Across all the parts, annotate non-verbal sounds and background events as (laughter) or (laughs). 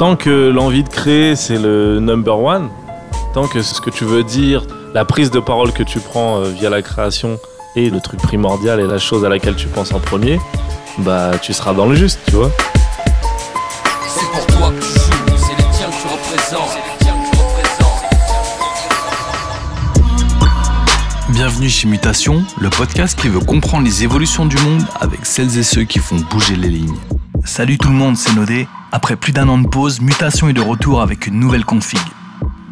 tant que l'envie de créer, c'est le number one, tant que c'est ce que tu veux dire, la prise de parole que tu prends euh, via la création est le truc primordial et la chose à laquelle tu penses en premier, bah tu seras dans le juste, tu vois. C'est pour toi que tu joues, c'est les tiens que tu représentes. Bienvenue chez Mutation, le podcast qui veut comprendre les évolutions du monde avec celles et ceux qui font bouger les lignes. Salut tout le monde, c'est Nodé. Après plus d'un an de pause, Mutation est de retour avec une nouvelle config.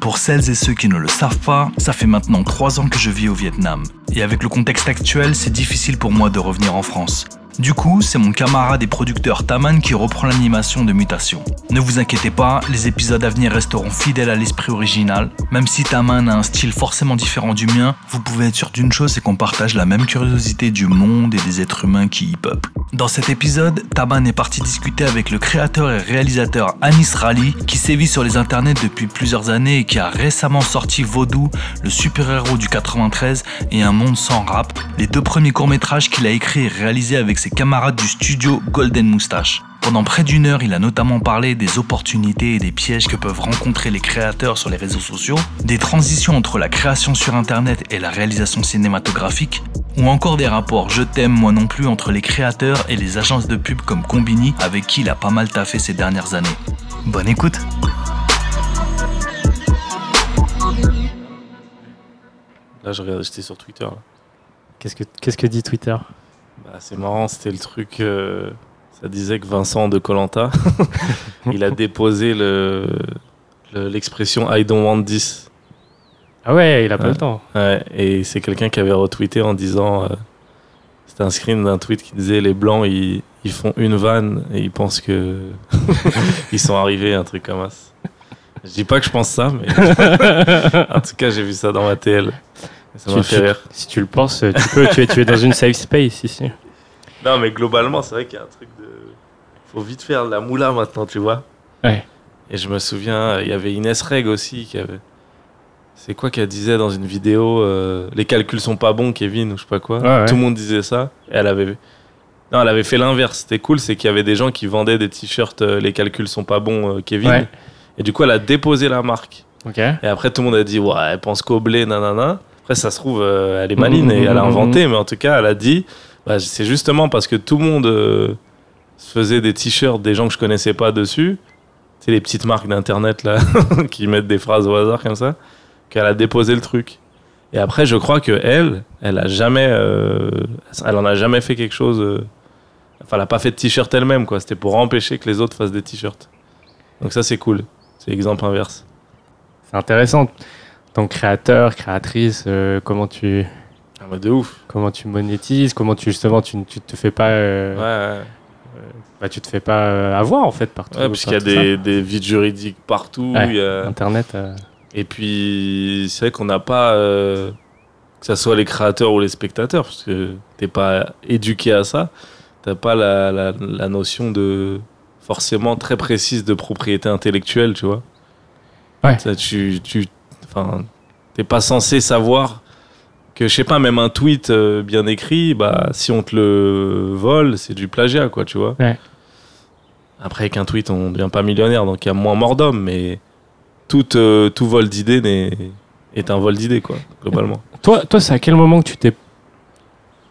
Pour celles et ceux qui ne le savent pas, ça fait maintenant 3 ans que je vis au Vietnam. Et avec le contexte actuel, c'est difficile pour moi de revenir en France. Du coup, c'est mon camarade et producteur Taman qui reprend l'animation de Mutation. Ne vous inquiétez pas, les épisodes à venir resteront fidèles à l'esprit original. Même si Taman a un style forcément différent du mien, vous pouvez être sûr d'une chose, c'est qu'on partage la même curiosité du monde et des êtres humains qui y peuplent. Dans cet épisode, Taman est parti discuter avec le créateur et réalisateur Anis Rally, qui sévit sur les internets depuis plusieurs années et qui a récemment sorti Vaudou, le super-héros du 93 et Un monde sans rap, les deux premiers courts-métrages qu'il a écrits et réalisés avec ses camarades du studio Golden Moustache. Pendant près d'une heure, il a notamment parlé des opportunités et des pièges que peuvent rencontrer les créateurs sur les réseaux sociaux, des transitions entre la création sur Internet et la réalisation cinématographique, ou encore des rapports je t'aime moi non plus entre les créateurs et les agences de pub comme Combini avec qui il a pas mal taffé ces dernières années. Bonne écoute Là, je regarde, j'étais sur Twitter. là. Qu'est-ce que, qu'est-ce que dit Twitter? Bah, c'est marrant, c'était le truc. euh, ça disait que Vincent de Colanta, (laughs) il a déposé le, le- l'expression I don't want this. Ah ouais, il a pas Ouais. le temps. Ouais, et c'est quelqu'un qui avait retweeté en disant. euh, c'était un screen d'un tweet qui disait les blancs ils, ils font une vanne et ils pensent que (laughs) ils sont arrivés, un truc comme ça. Je dis pas que je pense ça, mais (laughs) en tout cas j'ai vu ça dans ma TL. Et Ça Tu- m'a tu- fait rire. Si tu le penses, tu peux. tu, es, tu es dans une safe space ici. Non, mais globalement, c'est vrai qu'il y a un truc de. Faut vite faire de la moula maintenant, tu vois. Ouais. Et je me souviens, il y avait Inès Reg aussi qui avait. C'est quoi qu'elle disait dans une vidéo euh, Les calculs sont pas bons, Kevin, ou je sais pas quoi. Ouais, ouais. Tout le monde disait ça. Et elle avait. Non, elle avait fait l'inverse. C'était cool, c'est qu'il y avait des gens qui vendaient des t-shirts euh, Les calculs sont pas bons, euh, Kevin. Ouais. Et du coup, elle a déposé la marque. Et après, tout le monde a dit, ouais, elle pense qu'au blé, nanana. Après, ça se trouve, euh, elle est maline et Mhm, elle a mhm, inventé, mais en tout cas, elle a dit, bah, c'est justement parce que tout le monde euh, faisait des t-shirts des gens que je connaissais pas dessus. Sais, les petites marques d'internet, là, (laughs) qui mettent des phrases au hasard comme ça, qu'elle a déposé le truc. Et après, je crois que elle, elle a jamais, euh, elle en a jamais fait quelque chose. euh, Enfin, elle a pas fait de t-shirt elle-même, quoi. C'était pour empêcher que les autres fassent des t-shirts. Donc ça, c'est cool. C'est l'exemple inverse. C'est intéressant. Donc créateur, créatrice, comment tu Ah, bah, de ouf. comment tu monétises, comment tu justement tu, tu te fais pas euh, Ouais, ouais. bah, tu te fais pas euh, avoir en fait partout. Ouais, parce qu'il y a ça. des, des vides juridiques partout. Y a- Internet. euh, Et puis, c'est vrai qu'on n'a pas, euh, que ce soit les créateurs ou les spectateurs, parce que t'es pas éduqué à ça, t'as pas la, la, la notion de forcément très précise de propriété intellectuelle, tu vois. Ouais. Ça, tu, tu, enfin, t'es pas censé savoir que, je sais pas, même un tweet euh, bien écrit, bah, si on te le vole, c'est du plagiat, quoi, tu vois. Ouais. Après, avec un tweet, on devient pas millionnaire, donc il y a moins mort d'homme, mais tout, euh, tout vol d'idées n'est- est un vol d'idées, quoi, globalement. (laughs) Toi, toi, c'est à quel moment que tu t'es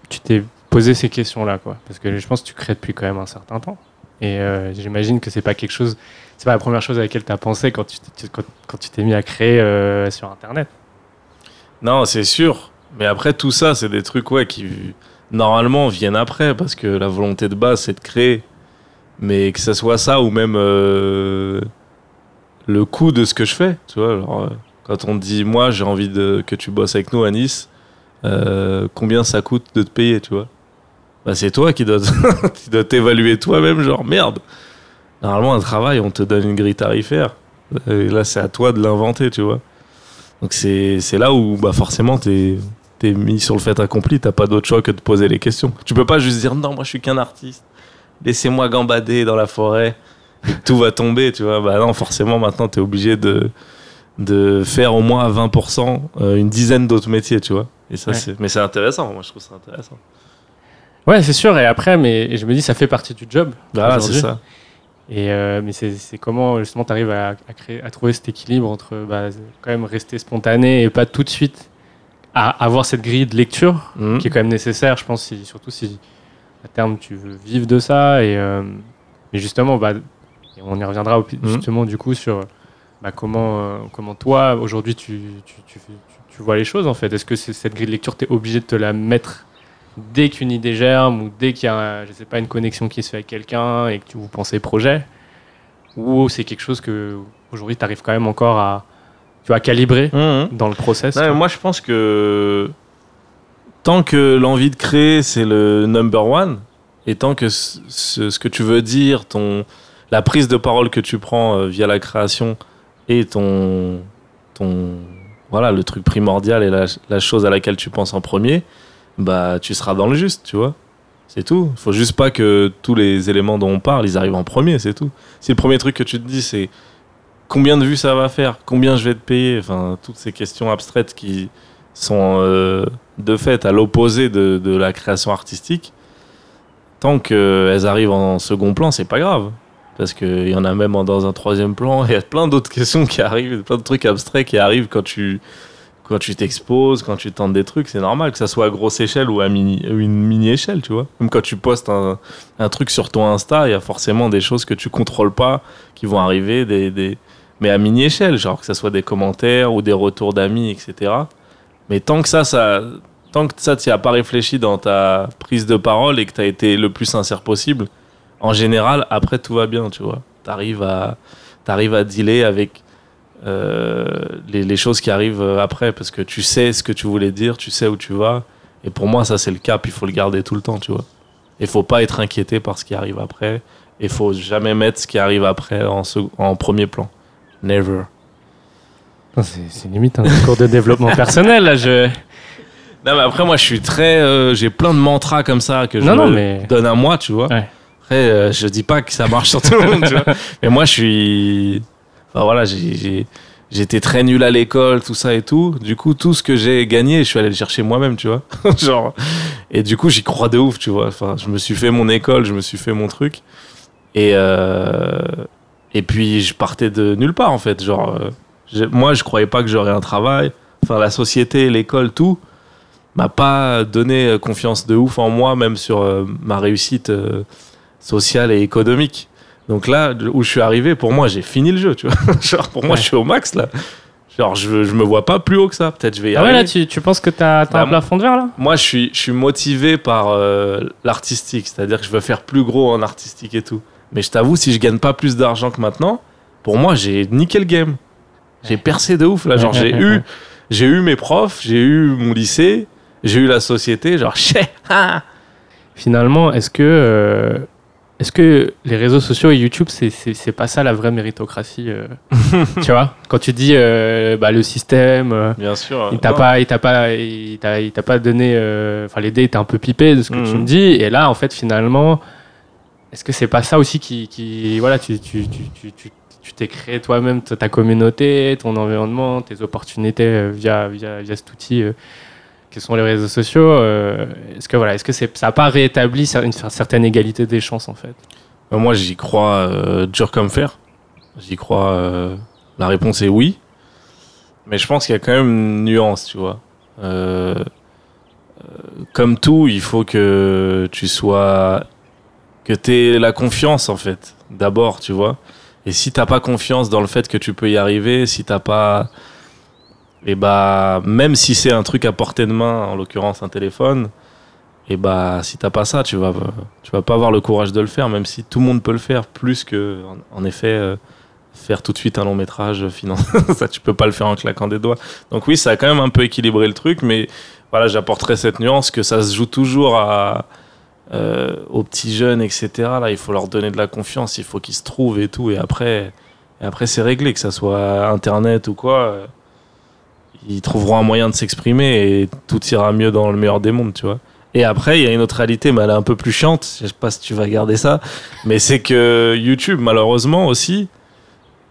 tu t'es posé ces questions-là, quoi? Parce que je pense que tu crées depuis quand même un certain temps. Et euh, j'imagine que c'est pas quelque chose, c'est pas la première chose à laquelle tu as pensé quand tu t'es- quand, quand tu t'es mis à créer sur Internet. Non, c'est sûr. Mais après, tout ça, c'est des trucs ouais, qui, normalement, viennent après, parce que la volonté de base, c'est de créer. Mais que ça soit ça, ou même euh, le coût de ce que je fais, tu vois. Alors, euh, quand on dit, moi, j'ai envie de, que tu bosses avec nous à Nice, euh, combien ça coûte de te payer, tu vois? Bah, C'est toi qui dois, (laughs) qui dois t'évaluer toi-même, genre, merde. Normalement, un travail, on te donne une grille tarifaire. Là, c'est à toi de l'inventer, tu vois. Donc c'est là où bah forcément t'es es mis sur le fait accompli, t'as pas d'autre choix que de poser les questions. Tu peux pas juste dire non, moi je suis qu'un artiste, laissez-moi gambader dans la forêt, et tout va tomber, tu vois. Bah non, forcément maintenant t'es obligé de, de faire au moins à 20% euh, une dizaine d'autres métiers, tu vois. Et ça, Ouais. c'est mais c'est intéressant, moi je trouve ça intéressant. Ouais, c'est sûr. Et après, mais je me dis, ça fait partie du job. Voilà, c'est Aujourd'hui. ça. Et, euh, mais c'est c'est comment justement tu arrives à, à, créer, à trouver cet équilibre entre bah, quand même rester spontané et pas tout de suite à avoir cette grille de lecture Mhm. qui est quand même nécessaire, je pense, si, surtout si à terme tu veux vivre de ça. Et, euh, mais justement, bah, et on y reviendra Mhm. justement du coup sur bah, comment, euh, comment toi aujourd'hui tu, tu, tu, tu- tu vois les choses en fait. Est-ce que cette grille de lecture, tu es obligé de te la mettre dès qu'une idée germe ou dès qu'il y a je sais pas, une connexion qui se fait avec quelqu'un et que tu vous pensez projet? Ou c'est quelque chose que aujourd'hui tu arrives quand même encore à, tu vois, calibrer Mhm. dans le process Non, moi, je pense que tant que l'envie de créer, c'est le number one, et tant que ce, que tu veux dire, ton, la prise de parole que tu prends euh, via la création est ton, ton, voilà, le truc primordial et la, la chose à laquelle tu penses en premier, bah, tu seras dans le juste, tu vois. C'est tout. Il faut juste pas que tous les éléments dont on parle, ils arrivent en premier, c'est tout. Si le premier truc que tu te dis, c'est combien de vues ça va faire, combien je vais te payer, enfin, toutes ces questions abstraites qui sont euh, de fait à l'opposé de, la création artistique, tant qu'elles arrivent en second plan, c'est pas grave. Parce qu'il y en a même dans un troisième plan, il y a plein d'autres questions qui arrivent, plein de trucs abstraits qui arrivent quand tu quand tu t'exposes, quand tu tentes des trucs, c'est normal que ça soit à grosse échelle ou à mini, une mini-échelle, tu vois. Même quand tu postes un, truc sur ton Insta, il y a forcément des choses que tu contrôles pas qui vont arriver, des... mais à mini-échelle, genre que ça soit des commentaires ou des retours d'amis, etc. Mais tant que ça, ça tant que ça, tu as pas réfléchi dans ta prise de parole et que tu as été le plus sincère possible, en général, après, tout va bien, tu vois. Tu arrives à, t'arrives à dealer avec euh, les, choses qui arrivent euh, après parce que tu sais ce que tu voulais dire, tu sais où tu vas. Et pour moi, ça, c'est le cap, il faut le garder tout le temps, tu vois. Il faut pas être inquiété par ce qui arrive après. Il faut jamais mettre ce qui arrive après en, en premier plan. Never. C'est limite un cours de développement personnel là. Je... Non, mais après, moi, je suis très. euh, J'ai plein de mantras comme ça que je Non, non, me mais- donne à moi, tu vois. Ouais. Après, euh, je dis pas que ça marche sur tout le monde, tu vois. Mais moi, je suis. Enfin, voilà. J'étais très nul à l'école, tout ça et tout. Du coup, tout ce que j'ai gagné, je suis allé le chercher moi-même, tu vois. (laughs) Genre. Et du coup, j'y crois de ouf, tu vois. Enfin, je me suis fait mon école, je me suis fait mon truc. Et. euh, Et puis, je partais de nulle part, en fait. Genre. euh, Moi, je croyais pas que j'aurais un travail. Enfin, la société, l'école, tout m'a pas donné euh, confiance de ouf en moi, même sur euh, ma réussite euh, sociale et économique. Donc là, où je suis arrivé, pour moi, j'ai fini le jeu, tu vois. (laughs) Genre, pour moi, je suis au max, là. Genre, je, je me vois pas plus haut que ça. Peut-être je vais y Ah ouais, arriver. là, tu, tu penses que t'as as Bah, un plafond de verre là? Moi, je suis, je suis motivé par euh, l'artistique. C'est-à-dire que je veux faire plus gros en artistique et tout. Mais je t'avoue, si je gagne pas plus d'argent que maintenant, pour moi, j'ai le game. J'ai percé de ouf, là. Genre, j'ai eu, (laughs) j'ai eu mes profs, j'ai eu mon lycée, j'ai eu la société. Genre. (laughs) Finalement, est-ce que, euh, est-ce que les réseaux sociaux et YouTube, c'est- pas ça la vraie méritocratie euh, (laughs) Tu vois? Quand tu dis euh, bah, le système. Bien sûr. Il t'a pas, il t'a pas, il t'a, il t'a pas donné. Enfin, les dés étaient un peu pipés de ce que tu Mhm. me dis. Et là, en fait, finalement, est-ce que c'est pas ça aussi qui, voilà, tu, t'es créé toi-même ta communauté, ton environnement, tes opportunités euh, via, via, via cet outil euh, que sont les réseaux sociaux. euh, est-ce que voilà, est-ce que c'est, ça n'a pas rétabli cer- une cer- certaine égalité des chances en fait? Euh, Moi, j'y crois dur comme fer. J'y crois. la réponse est oui. Mais je pense qu'il y a quand même une nuance, tu vois. Comme tout, il faut que tu sois. Que tu aies la confiance, en fait. D'abord, tu vois. Et si t'as pas confiance dans le fait que tu peux y arriver, si t'as pas. Et bah, même si c'est un truc à portée de main, en l'occurrence un téléphone, et bah, si t'as pas ça, tu vas, tu vas pas avoir le courage de le faire, même si tout le monde peut le faire, plus que, en, effet, euh, faire tout de suite un long métrage financé. (laughs) ça, tu peux pas le faire en claquant des doigts. Donc oui, ça a quand même un peu équilibré le truc, mais voilà, j'apporterai cette nuance que ça se joue toujours à, euh, aux petits jeunes, etc. Là, il faut leur donner de la confiance, il faut qu'ils se trouvent et tout, et après, après c'est réglé, que ça soit Internet ou quoi. euh, ils trouveront un moyen de s'exprimer et tout ira mieux dans le meilleur des mondes, tu vois. Et après, il y a une autre réalité, mais elle est un peu plus chiante. Je sais pas si tu vas garder ça, mais c'est que YouTube, malheureusement aussi,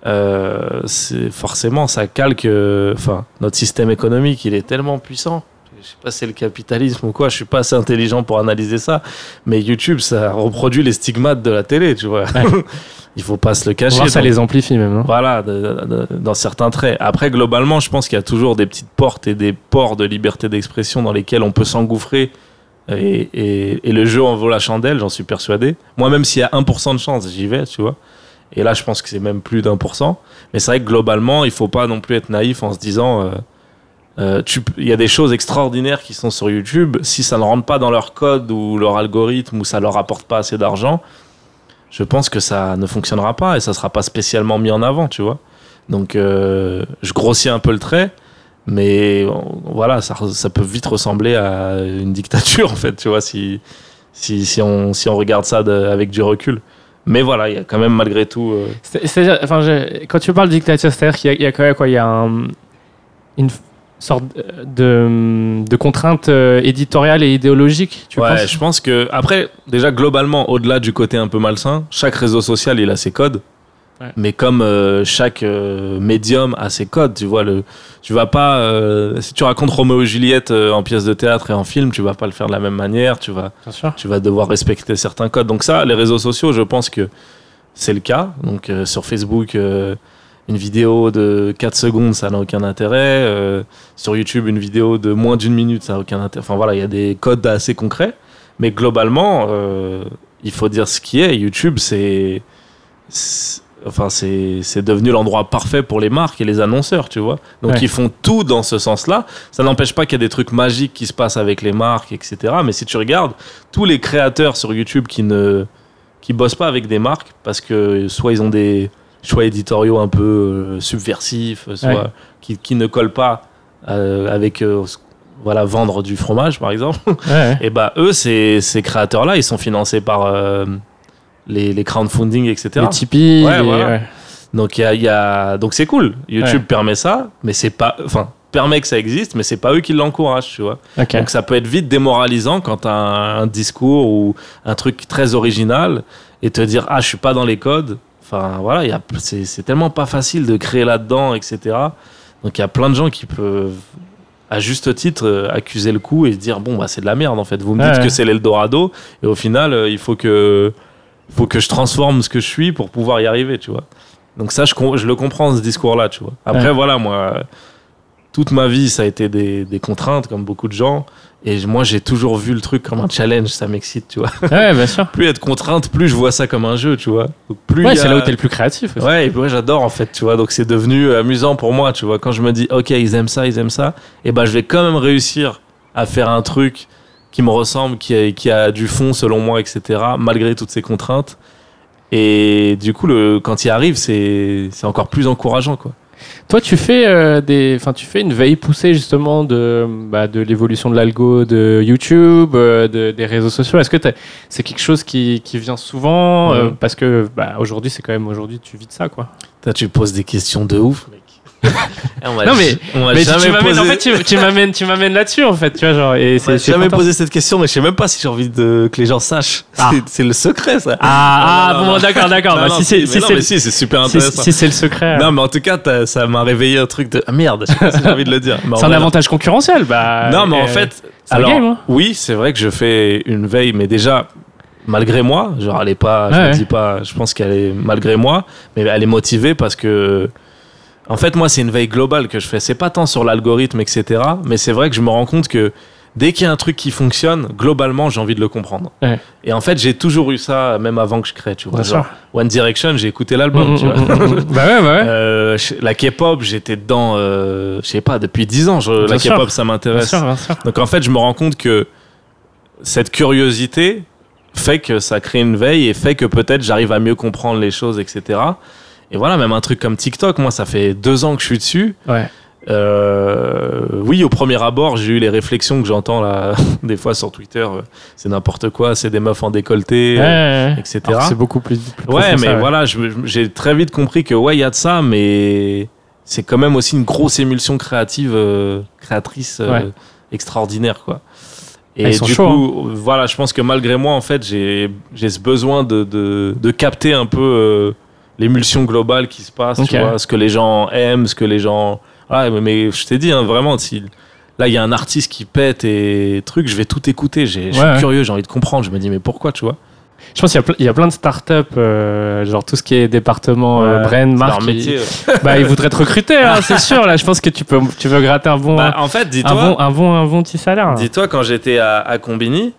euh, c'est forcément ça calque. Enfin, notre système économique, il est tellement puissant. Je sais pas si c'est le capitalisme ou quoi, je suis pas assez intelligent pour analyser ça, mais YouTube, ça reproduit les stigmates de la télé, tu vois. (laughs) Il faut pas se le cacher. voir, ça donc- les amplifie même. voilà, de- de- de- dans certains traits. Après, globalement, je pense qu'il y a toujours des petites portes et des ports de liberté d'expression dans lesquels on peut s'engouffrer. Et, et- et le jeu en vaut la chandelle, j'en suis persuadé. Moi, même s'il y a 1% de chance, j'y vais, tu vois. Et là, je pense que c'est même plus d'un pour cent. Mais c'est vrai que globalement, il faut pas non plus être naïf en se disant. euh, euh, il y a des choses extraordinaires qui sont sur YouTube. Si ça ne rentre pas dans leur code ou leur algorithme ou ça leur apporte pas assez d'argent, je pense que ça ne fonctionnera pas et ça sera pas spécialement mis en avant, tu vois. Donc, euh, je grossis un peu le trait, mais voilà, ça, ça peut vite ressembler à une dictature, (laughs) en fait, tu vois, si, si, si, on, si on regarde ça avec du recul. Mais voilà, il y a quand même malgré tout. euh, quand tu parles de dictature, c'est-à-dire qu'il y, a- quand même quoi? Il y a un- une sorte de, de contrainte euh, éditoriale et idéologique, tu ouais, je pense que après, déjà globalement, au-delà du côté un peu malsain, chaque réseau social il a ses codes. Ouais. Mais comme euh, chaque euh, médium a ses codes, tu vois, le, tu vas pas, euh, si tu racontes Roméo et Juliette euh, en pièce de théâtre et en film, tu vas pas le faire de la même manière, tu vas, tu vas devoir respecter certains codes. Donc ça, les réseaux sociaux, je pense que c'est le cas. Donc euh, sur Facebook, euh, une vidéo de 4 secondes, ça n'a aucun intérêt. Euh, sur YouTube, une vidéo de moins d'une minute, ça n'a aucun intérêt. Enfin voilà, il y a des codes assez concrets. Mais globalement, euh, il faut dire ce qui est. YouTube, c'est... Enfin, c'est c'est devenu l'endroit parfait pour les marques et les annonceurs, tu vois. Donc, Ouais. ils font tout dans ce sens-là. Ça n'empêche pas qu'il y a des trucs magiques qui se passent avec les marques, etc. Mais si tu regardes, tous les créateurs sur YouTube qui ne qui bossent pas avec des marques parce que soit ils ont des choix éditoriaux un peu euh, subversifs, soit Ouais. qui, qui ne collent pas euh, avec euh, voilà vendre du fromage par exemple. Ouais, (laughs) Et bah eux ces, ces créateurs là ils sont financés par euh, les, les crowdfunding etc. Les Tipeee, Ouais, les- voilà. ouais. Donc y a, il y a- donc c'est cool. YouTube permet ça, mais c'est pas enfin permet que ça existe, mais c'est pas eux qui l'encouragent, tu vois. Donc ça peut être vite démoralisant quand tu as un, un discours ou un truc très original et te dire ah je suis pas dans les codes. Enfin voilà, c'est tellement pas facile de créer là-dedans, etc. Donc il y a plein de gens qui peuvent à juste titre accuser le coup et se dire bon bah c'est de la merde en fait. Vous me dites ouais. que c'est l'Eldorado et au final euh, il faut que faut que je transforme ce que je suis pour pouvoir y arriver, tu vois. Donc ça je, le comprends ce discours là, tu vois. Après Ouais. voilà moi toute ma vie, ça a été des, des contraintes, comme beaucoup de gens. Et moi, j'ai toujours vu le truc comme un challenge, ça m'excite, tu vois. (laughs) Ouais, bien sûr. Plus être contrainte, plus je vois ça comme un jeu, tu vois. Donc, plus Ouais, a- c'est là où t'es le plus créatif. aussi. Ouais, et puis ouais, j'adore en fait, tu vois. Donc c'est devenu amusant pour moi, tu vois. Quand je me dis, ok, ils aiment ça, ils aiment ça, et ben je vais quand même réussir à faire un truc qui me ressemble, qui a, qui a du fond selon moi, etc. Malgré toutes ces contraintes. Et du coup, le, quand il arrive, c'est encore plus encourageant, quoi. Toi, tu fais euh, des, enfin, tu fais une veille poussée justement de, bah, de l'évolution de l'algo de YouTube, euh, de- des réseaux sociaux. Est-ce que c'est quelque chose qui, qui vient souvent euh, parce que bah, aujourd'hui, c'est quand même aujourd'hui, tu vis de ça, quoi. Toi, tu poses des questions de ouf. (laughs) Non, mais- on m'a Mais tu, jamais tu m'amènes, posé, en fait, tu, tu m'amènes, tu m'amènes là-dessus, en fait, tu vois, genre, et c'est, jamais posé cette question, mais je sais même pas si j'ai envie de, que les gens sachent. Ah. C'est- le secret, ça. Ah, ah, Non, bon, d'accord, d'accord. Bah, si c'est, si si, super intéressant. si c'est le secret, Non, mais en tout cas, ça m'a réveillé un truc de ah, merde. Je sais pas si j'ai envie de le dire. (laughs) C'est un avantage concurrentiel, bah. Non, mais en euh, fait, alors hein. oui, c'est vrai que je fais une veille, mais déjà malgré moi, genre elle est pas, je Ouais, me ouais. dis pas, je pense qu'elle est malgré moi, mais elle est motivée parce que en fait moi c'est une veille globale que je fais. C'est pas tant sur l'algorithme etc, mais c'est vrai que je me rends compte que dès qu'il y a un truc qui fonctionne, globalement j'ai envie de le comprendre. Ouais. Et en fait j'ai toujours eu ça même avant que je crée, tu vois. Genre. One Direction, j'ai écouté l'album, tu vois. (laughs) bah ouais, bah ouais. Euh, la K-pop, j'étais dedans, euh, je sais pas, depuis 10 ans. je- la. K-pop, ça Bien m'intéresse. sûr, bien sûr. Donc en fait, je me rends compte que cette curiosité fait que ça crée une veille et fait que peut-être j'arrive à mieux comprendre les choses, etc. Et voilà, même un truc comme TikTok, moi, ça fait deux ans que je suis dessus. Ouais. Euh, oui, au premier abord, j'ai eu les réflexions que j'entends là, (laughs) des fois sur Twitter. euh, C'est n'importe quoi, c'est des meufs en décolleté, euh, ouais, ouais. etc. C'est beaucoup plus. plus Ouais, mais ça, ouais. voilà, j'ai très vite compris que ouais, il y a de ça, mais c'est quand même aussi une grosse émulsion créative, euh, créatrice extraordinaire, quoi. Et Ah, sont du chauds, coup, voilà, je pense que malgré moi, en fait, j'ai j'ai ce besoin de, de, de capter un peu euh, l'émulsion globale qui se passe, tu Ok. vois, ce que les gens aiment, ce que les gens. Ouais, mais, je t'ai dit, hein, vraiment, si Là, il y a un artiste qui pète et truc, je vais tout écouter. J'ai- Je suis Ouais, curieux, j'ai envie de comprendre. Je me dis, mais pourquoi, tu vois? Je pense qu'il y y, a plein de startups, euh, genre tout ce qui est département, euh, Ouais, brand, c'est marque. métier. ils- (laughs) bah, ils voudraient te recruter, hein, c'est sûr. Là, je pense que tu peux, tu veux gratter un bon, Bah, en fait, un dis-toi, bon, un bon, un bon petit salaire. dis-toi, quand j'étais à, à Combini,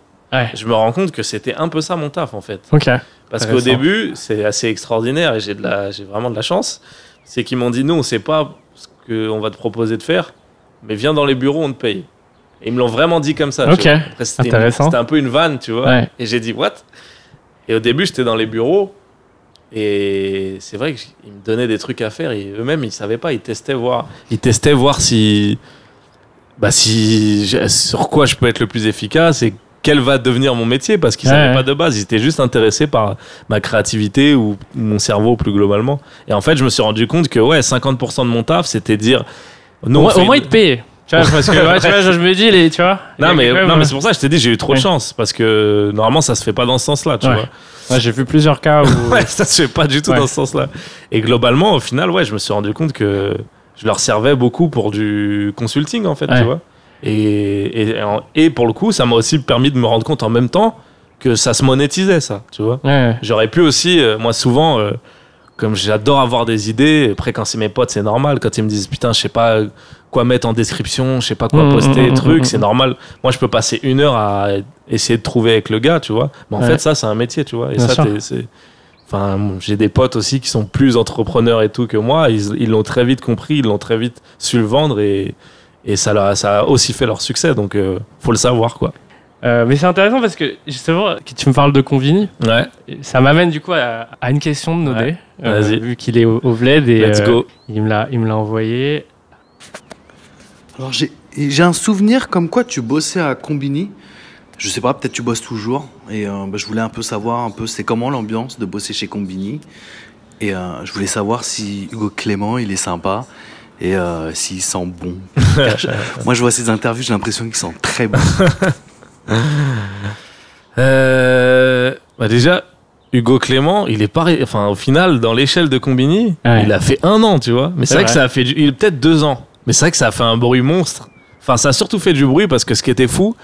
je me rends compte que c'était un peu ça mon taf, en fait. Ok. Parce qu'au début, c'est assez extraordinaire et j'ai de la, j'ai vraiment de la chance. C'est qu'ils m'ont dit, nous, on sait pas ce qu'on va te proposer de faire, mais viens dans les bureaux, on te paye. Et ils me l'ont vraiment dit comme ça. tu Ok. vois. Après, c'était une- Intéressant. C'était un peu une vanne, tu vois. Ouais. Et j'ai dit, what? Et au début, j'étais dans les bureaux. Et c'est vrai qu'ils me donnaient des trucs à faire. Et eux-mêmes, ils savaient pas. Ils testaient voir, ils testaient voir si, bah, si, sur quoi je peux être le plus efficace et quel va devenir mon métier. Parce qu'ils Ouais, savaient ouais. pas de base. Ils étaient juste intéressés par ma créativité ou mon cerveau plus globalement. Et en fait, je me suis rendu compte que ouais, 50% de mon taf, c'était dire. au, moins- ils te payent. Tu vois, parce que ouais, tu vois, je me dis, les, tu vois. Non mais, même, non, mais c'est pour ça que je t'ai dit, j'ai eu trop de chance. Parce que normalement, ça se fait pas dans ce sens-là, tu vois. j'ai vu plusieurs cas où. (laughs) Ouais, ça se fait pas du tout dans ce sens-là. Et globalement, au final, ouais, je me suis rendu compte que je leur servais beaucoup pour du consulting, en fait, tu vois. Et, et, pour le coup, ça m'a aussi permis de me rendre compte en même temps que ça se monétisait, ça, tu vois. Ouais. J'aurais pu aussi, euh, moi, souvent, euh, comme j'adore avoir des idées, après, quand c'est mes potes, c'est normal. Quand ils me disent, putain, je sais pas quoi mettre en description, je sais pas quoi Mmh, poster, mmh, truc, mmh, c'est normal. Moi, je peux passer une heure à essayer de trouver avec le gars, tu vois. Mais en Ouais. fait, ça, c'est un métier, tu vois. Et Bien ça, c'est. Enfin, j'ai des potes aussi qui sont plus entrepreneurs et tout que moi. Ils ils l'ont très vite compris, ils l'ont très vite su le vendre et, et ça, a- ça a aussi fait leur succès. Donc, euh, faut le savoir, quoi. Euh, mais c'est intéressant parce que justement, que tu me parles de Convini, Ouais, ça m'amène du coup à, à une question de Nodé, Ouais. euh, Vas-y. vu qu'il est au, au VLED et let's euh, go. il me l'a, il me l'a envoyé. Alors j'ai j'ai un souvenir comme quoi tu bossais à Combini. Je sais pas, peut-être tu bosses toujours. Et euh, bah, je voulais un peu savoir un peu c'est comment l'ambiance de bosser chez Combini. Et euh, je voulais savoir si Hugo Clément il est sympa et euh, s'il sent bon. (laughs) Moi je vois ses interviews, j'ai l'impression qu'il sent très bon. (laughs) Euh, bah déjà, Hugo Clément, il est pareil. Enfin, au final, dans l'échelle de Combini, Ouais. il a fait un an, tu vois. Mais c'est vrai, que ça a fait. du- Il est peut-être deux ans. Mais c'est vrai que ça a fait un bruit monstre. Enfin, ça a surtout fait du bruit parce que ce qui était fou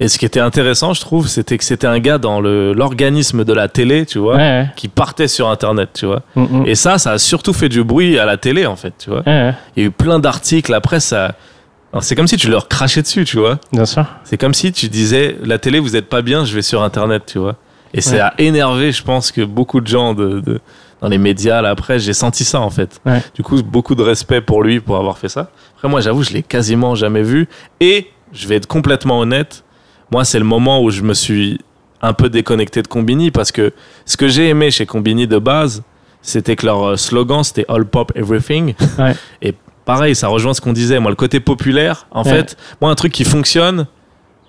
et ce qui était intéressant, je trouve, c'était que c'était un gars dans l'organisme de la télé, tu vois, Ouais, ouais. qui partait sur Internet, tu vois. Mm, mm. Et ça, ça a surtout fait du bruit à la télé, en fait, tu vois. Ouais, Il y a eu plein d'articles. Après, ça. C'est comme si tu leur crachais dessus, tu vois. bien sûr. C'est comme si tu disais la télé, vous êtes pas bien, je vais sur internet, tu vois. Et ça a énervé, je pense, que beaucoup de gens de, de- dans les médias, là, après, j'ai senti ça en fait. Du coup, beaucoup de respect pour lui pour avoir fait ça. Après, moi, j'avoue, je l'ai quasiment jamais vu. Et je vais être complètement honnête, moi, c'est le moment où je me suis un peu déconnecté de Combini parce que ce que j'ai aimé chez Combini de base, c'était que leur euh, slogan, c'était All Pop Everything. Ouais. (laughs) Et pareil, ça rejoint ce qu'on disait. Moi, le côté populaire, en Ouais. fait, moi, un truc qui fonctionne,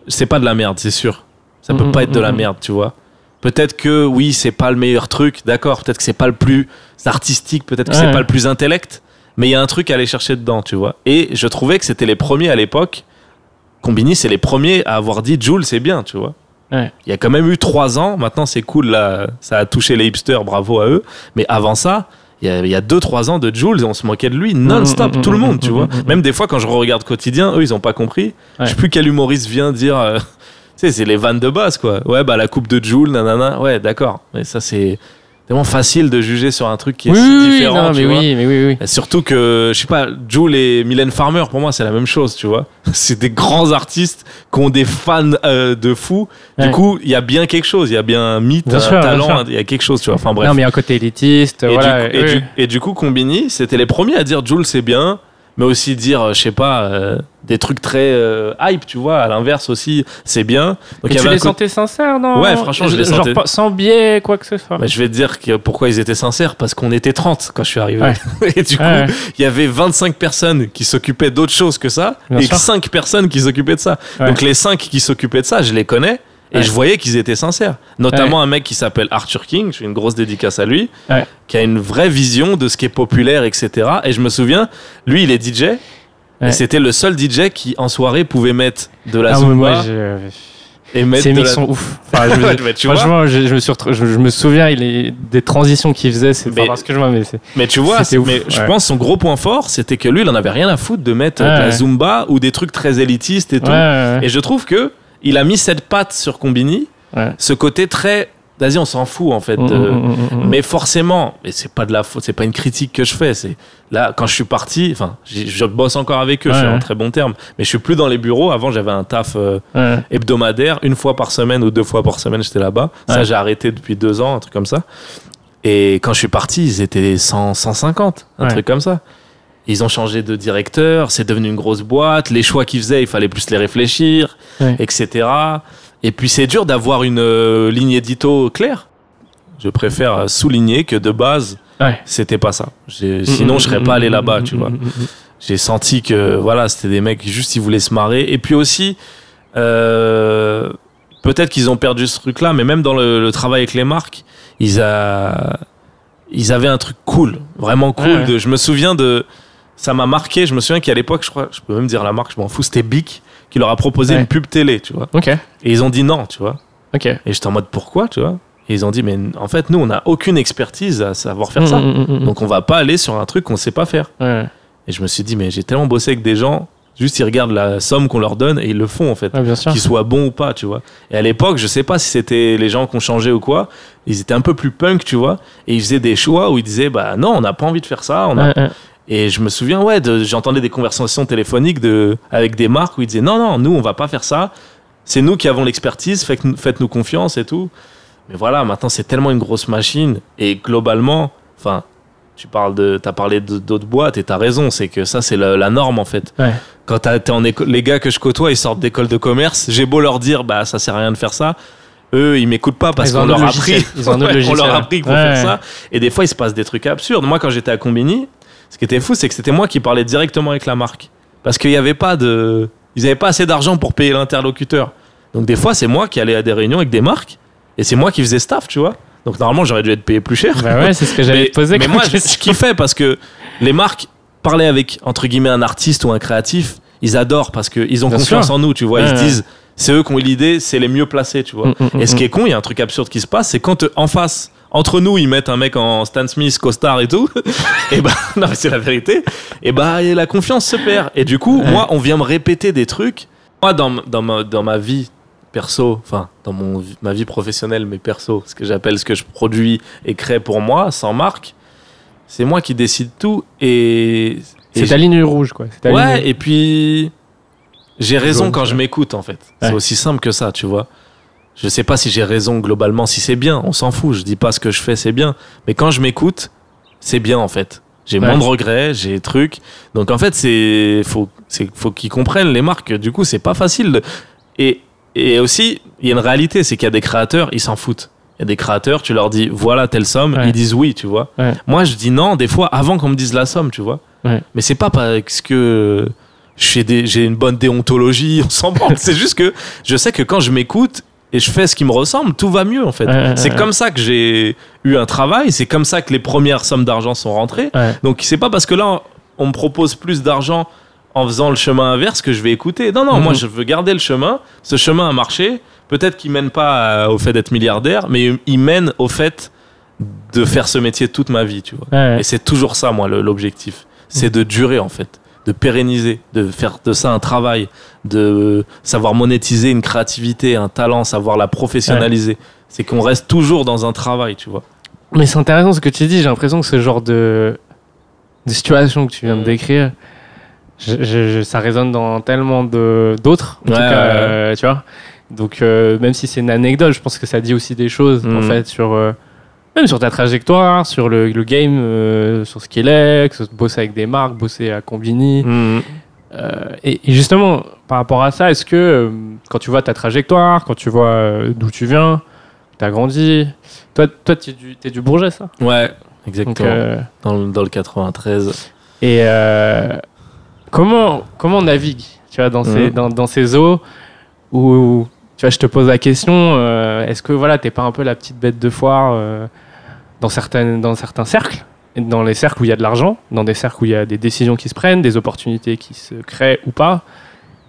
c'est pas de la merde, c'est sûr. Ça peut Mhm, pas être de la mhm. merde, tu vois. Peut-être que oui, c'est pas le meilleur truc, d'accord. Peut-être que c'est pas le plus artistique, peut-être que c'est pas le plus intellect, mais il y a un truc à aller chercher dedans, tu vois. Et je trouvais que c'était les premiers à l'époque. Combini, c'est les premiers à avoir dit Joule, c'est bien, tu vois. Ouais. Il y a quand même eu trois ans. Maintenant, c'est cool, là, ça a touché les hipsters, bravo à eux. Mais avant ça, il y a, il y a deux, trois ans de Jules, on se moquait de lui non-stop, Mm, mm, tout le monde, tu vois. Même des fois, quand je regarde quotidien, eux, ils ont pas compris. Ouais. Je sais plus quel humoriste vient dire. euh, (laughs) tu sais, c'est les vannes de base, quoi. Ouais, bah la coupe de Jules, nanana. Ouais, d'accord. Mais ça, c'est tellement facile de juger sur un truc qui est Oui, si différent. non, tu mais vois. oui, mais oui, oui. Surtout que, je sais pas, Jules et Mylène Farmer, pour moi, c'est la même chose, tu vois. (laughs) C'est des grands artistes qui ont des fans euh, de fous. Du Ouais. coup, il y a bien quelque chose, il y a bien un mythe, Bien un sûr, talent, il y a quelque chose, tu vois. Enfin bref. Non, mais un côté élitiste, et, voilà. du, et, oui. du, et du coup, Combini, c'était les premiers à dire Jules, c'est bien, mais aussi dire, euh, je sais pas, euh, des trucs très euh, hype, tu vois. À l'inverse aussi, c'est bien. Donc Et y tu avait les sentais sincères, non Ouais, franchement, je les Genre sentais- pas- sans biais, quoi que ce soit. Bah, je vais te dire que pourquoi ils étaient sincères, parce qu'on était 30 quand je suis arrivé. Ouais. (laughs) et du coup, ouais. il y avait 25 personnes qui s'occupaient d'autre chose que ça, Bien et sûr. 5 personnes qui s'occupaient de ça. Ouais. Donc les 5 qui s'occupaient de ça, je les connais. Et Ouais. je voyais qu'ils étaient sincères. Notamment un mec qui s'appelle Arthur King, je fais une grosse dédicace à lui, Ouais. qui a une vraie vision de ce qui est populaire, etc. Et je me souviens, lui, il est DJ, et c'était le seul DJ qui, en soirée, pouvait mettre de la Ah, Zumba. moi, je- et mettre Ces la- sont ouf. (laughs) Enfin, je me- franchement, je, je me suis retrouvé- je, je me souviens, il est des transitions qu'il faisait, c'est Mais- parce que je vois, mais c'est. Mais tu vois, ouf, mais je pense son gros point fort, c'était que lui, il en avait rien à foutre de mettre de la ouais. Zumba ou des trucs très élitistes et tout. Et je trouve que il a mis cette patte sur Combini, Ouais. ce côté très. Vas-y, on s'en fout en fait. Mm, de- mm, mm, mm. Mais forcément, et c'est pas de la faute, c'est pas une critique que je fais. C'est là quand je suis parti. Enfin, je bosse encore avec eux, je suis Ouais. en très bon terme. Mais je suis plus dans les bureaux. Avant, j'avais un taf euh, Ouais. hebdomadaire, une fois par semaine ou deux fois par semaine, j'étais là-bas. Ça, j'ai arrêté depuis deux ans, un truc comme ça. Et quand je suis parti, ils étaient 100, 150, un truc comme ça. Ils ont changé de directeur, c'est devenu une grosse boîte. Les choix qu'ils faisaient, il fallait plus les réfléchir, Ouais. etc. Et puis c'est dur d'avoir une euh, ligne édito claire. Je préfère souligner que de base, Ouais. c'était pas ça. J'ai- Sinon, je serais pas allé là-bas, tu vois j'ai senti que voilà c'était des mecs juste ils voulaient se marrer et puis aussi euh, peut-être qu'ils ont perdu ce truc là mais même dans le, le travail avec les marques ils a ils avaient un truc cool vraiment cool Ouais, ouais. de, je me souviens de ça m'a marqué je me souviens qu'à l'époque je crois je peux même dire la marque je m'en fous c'était Bic qui leur a proposé Ouais. une pub télé tu vois Ok, et ils ont dit non tu vois ok. et j'étais en mode pourquoi tu vois et ils ont dit mais en fait nous on n'a aucune expertise à savoir faire ça Mm, mm, mm, donc on va pas aller sur un truc qu'on sait pas faire Ouais. et je me suis dit, mais j'ai tellement bossé avec des gens, juste ils regardent la somme qu'on leur donne et ils le font en fait. Ouais. Qu'ils soient bons ou pas, tu vois. Et à l'époque, je sais pas si c'était les gens qui ont changé ou quoi, ils étaient un peu plus punk, tu vois. Et ils faisaient des choix où ils disaient, bah non, on n'a pas envie de faire ça. On a... Ouais, ouais. Et je me souviens, ouais, de- j'entendais des conversations téléphoniques de, avec des marques où ils disaient, non, non, nous, on va pas faire ça. C'est nous qui avons l'expertise, faites- faites-nous confiance et tout. Mais voilà, maintenant, c'est tellement une grosse machine. Et globalement, enfin, tu parles de, t'as parlé d'autres boîtes et t'as raison, c'est que ça, c'est la, la norme en fait. Ouais. Quand t'es en éco- les gars que je côtoie, ils sortent d'école de commerce. J'ai beau leur dire, bah, ça sert à rien de faire ça. Eux, ils m'écoutent pas parce qu'on leur a appris. (laughs) on leur a appris qu'il faut Ouais. faire ça. Et des fois, il se passe des trucs absurdes. Moi, quand j'étais à Combini, ce qui était fou, c'est que c'était moi qui parlais directement avec la marque. Parce qu'il n'y avait pas de. Ils n'avaient pas assez d'argent pour payer l'interlocuteur. Donc, des fois, c'est moi qui allais à des réunions avec des marques. Et c'est moi qui faisais staff, tu vois. Donc, normalement, j'aurais dû être payé plus cher. Bah ouais, c'est ce que j'allais te poser mais moi, je kiffais parce que les marques parlaient avec, entre guillemets, un artiste ou un créatif. Ils adorent parce qu'ils ont Bien confiance sûr. en nous, tu vois. Ouais, ils se disent, c'est eux qui ont eu l'idée, c'est les mieux placés, tu vois. Mm, mm, Et ce mm, qui est con, il y a un truc absurde qui se passe, c'est quand euh, en face, entre nous, ils mettent un mec en Stan Smith, costard et tout. (laughs) et bah, non, mais c'est la vérité. Et bah, et la confiance se perd. Et du coup, Ouais. moi, on vient me répéter des trucs. Moi, dans, dans, ma, dans ma vie perso, enfin, dans mon, ma vie professionnelle, mais perso, ce que j'appelle ce que je produis et crée pour moi, sans marque, c'est moi qui décide tout. Et. C'est ta ligne rouge, quoi. Ta Ouais, ligne- et puis j'ai raison Jaune, quand ouais. je m'écoute en fait. C'est aussi simple que ça, tu vois. Je sais pas si j'ai raison globalement, si c'est bien, on s'en fout. Je dis pas ce que je fais, c'est bien. Mais quand je m'écoute, c'est bien en fait. J'ai Ouais. moins de regrets, j'ai des trucs. Donc en fait, c'est faut, c'est faut qu'ils comprennent les marques. Du coup, c'est pas facile. de- Et et aussi, il y a une réalité, c'est qu'il y a des créateurs, ils s'en foutent. Il y a des créateurs, tu leur dis voilà telle somme, Ouais. ils disent oui, tu vois. Ouais. Moi, je dis non des fois avant qu'on me dise la somme, tu vois. Mais c'est pas parce que j'ai une bonne déontologie, (laughs) on s'en branle. c'est juste que je sais que quand je m'écoute et je fais ce qui me ressemble, tout va mieux en fait. Ouais, c'est ouais. comme ça que j'ai eu un travail, c'est comme ça que les premières sommes d'argent sont rentrées. Donc c'est pas parce que là on me propose plus d'argent en faisant le chemin inverse que je vais écouter. Non, non, Mhm. moi je veux garder le chemin. Ce chemin a marché. Peut-être qu'il mène pas euh, au fait d'être milliardaire, mais il mène au fait de faire ce métier toute ma vie, tu vois. Et c'est toujours ça, moi, l'objectif. C'est de durer, en fait. De pérenniser, de faire de ça un travail, de savoir monétiser une créativité, un talent, savoir la professionnaliser. C'est qu'on reste toujours dans un travail, tu vois. Mais c'est intéressant ce que tu dis. J'ai l'impression que ce genre de, de situation que tu viens de Mm. décrire, je- je- je- ça résonne dans tellement d'autres. En Ouais, tout cas, ouais, euh, tu vois. Donc, euh, même si c'est une anecdote, je pense que ça dit aussi des choses, en Mm. fait, sur. euh, même sur ta trajectoire, sur le, le game, euh, sur ce qu'il est, que bosser avec des marques, bosser à Combini. Mhm. Euh, et, et justement, par rapport à ça, est-ce que euh, quand tu vois ta trajectoire, quand tu vois d'où tu viens, tu as grandi, toi, toi tu es du, t'es du Bourget, ça? Ouais, exactement. Dans, le, dans le 93. Et comment, comment on navigue tu vois, dans, ces, Mhm. dans, dans ces eaux où, tu vois, je te pose la question, euh, est-ce que voilà, t'es pas un peu la petite bête de foire euh, dans, certaines, dans certains cercles? Dans les cercles où il y a de l'argent, dans des cercles où il y a des décisions qui se prennent, des opportunités qui se créent ou pas.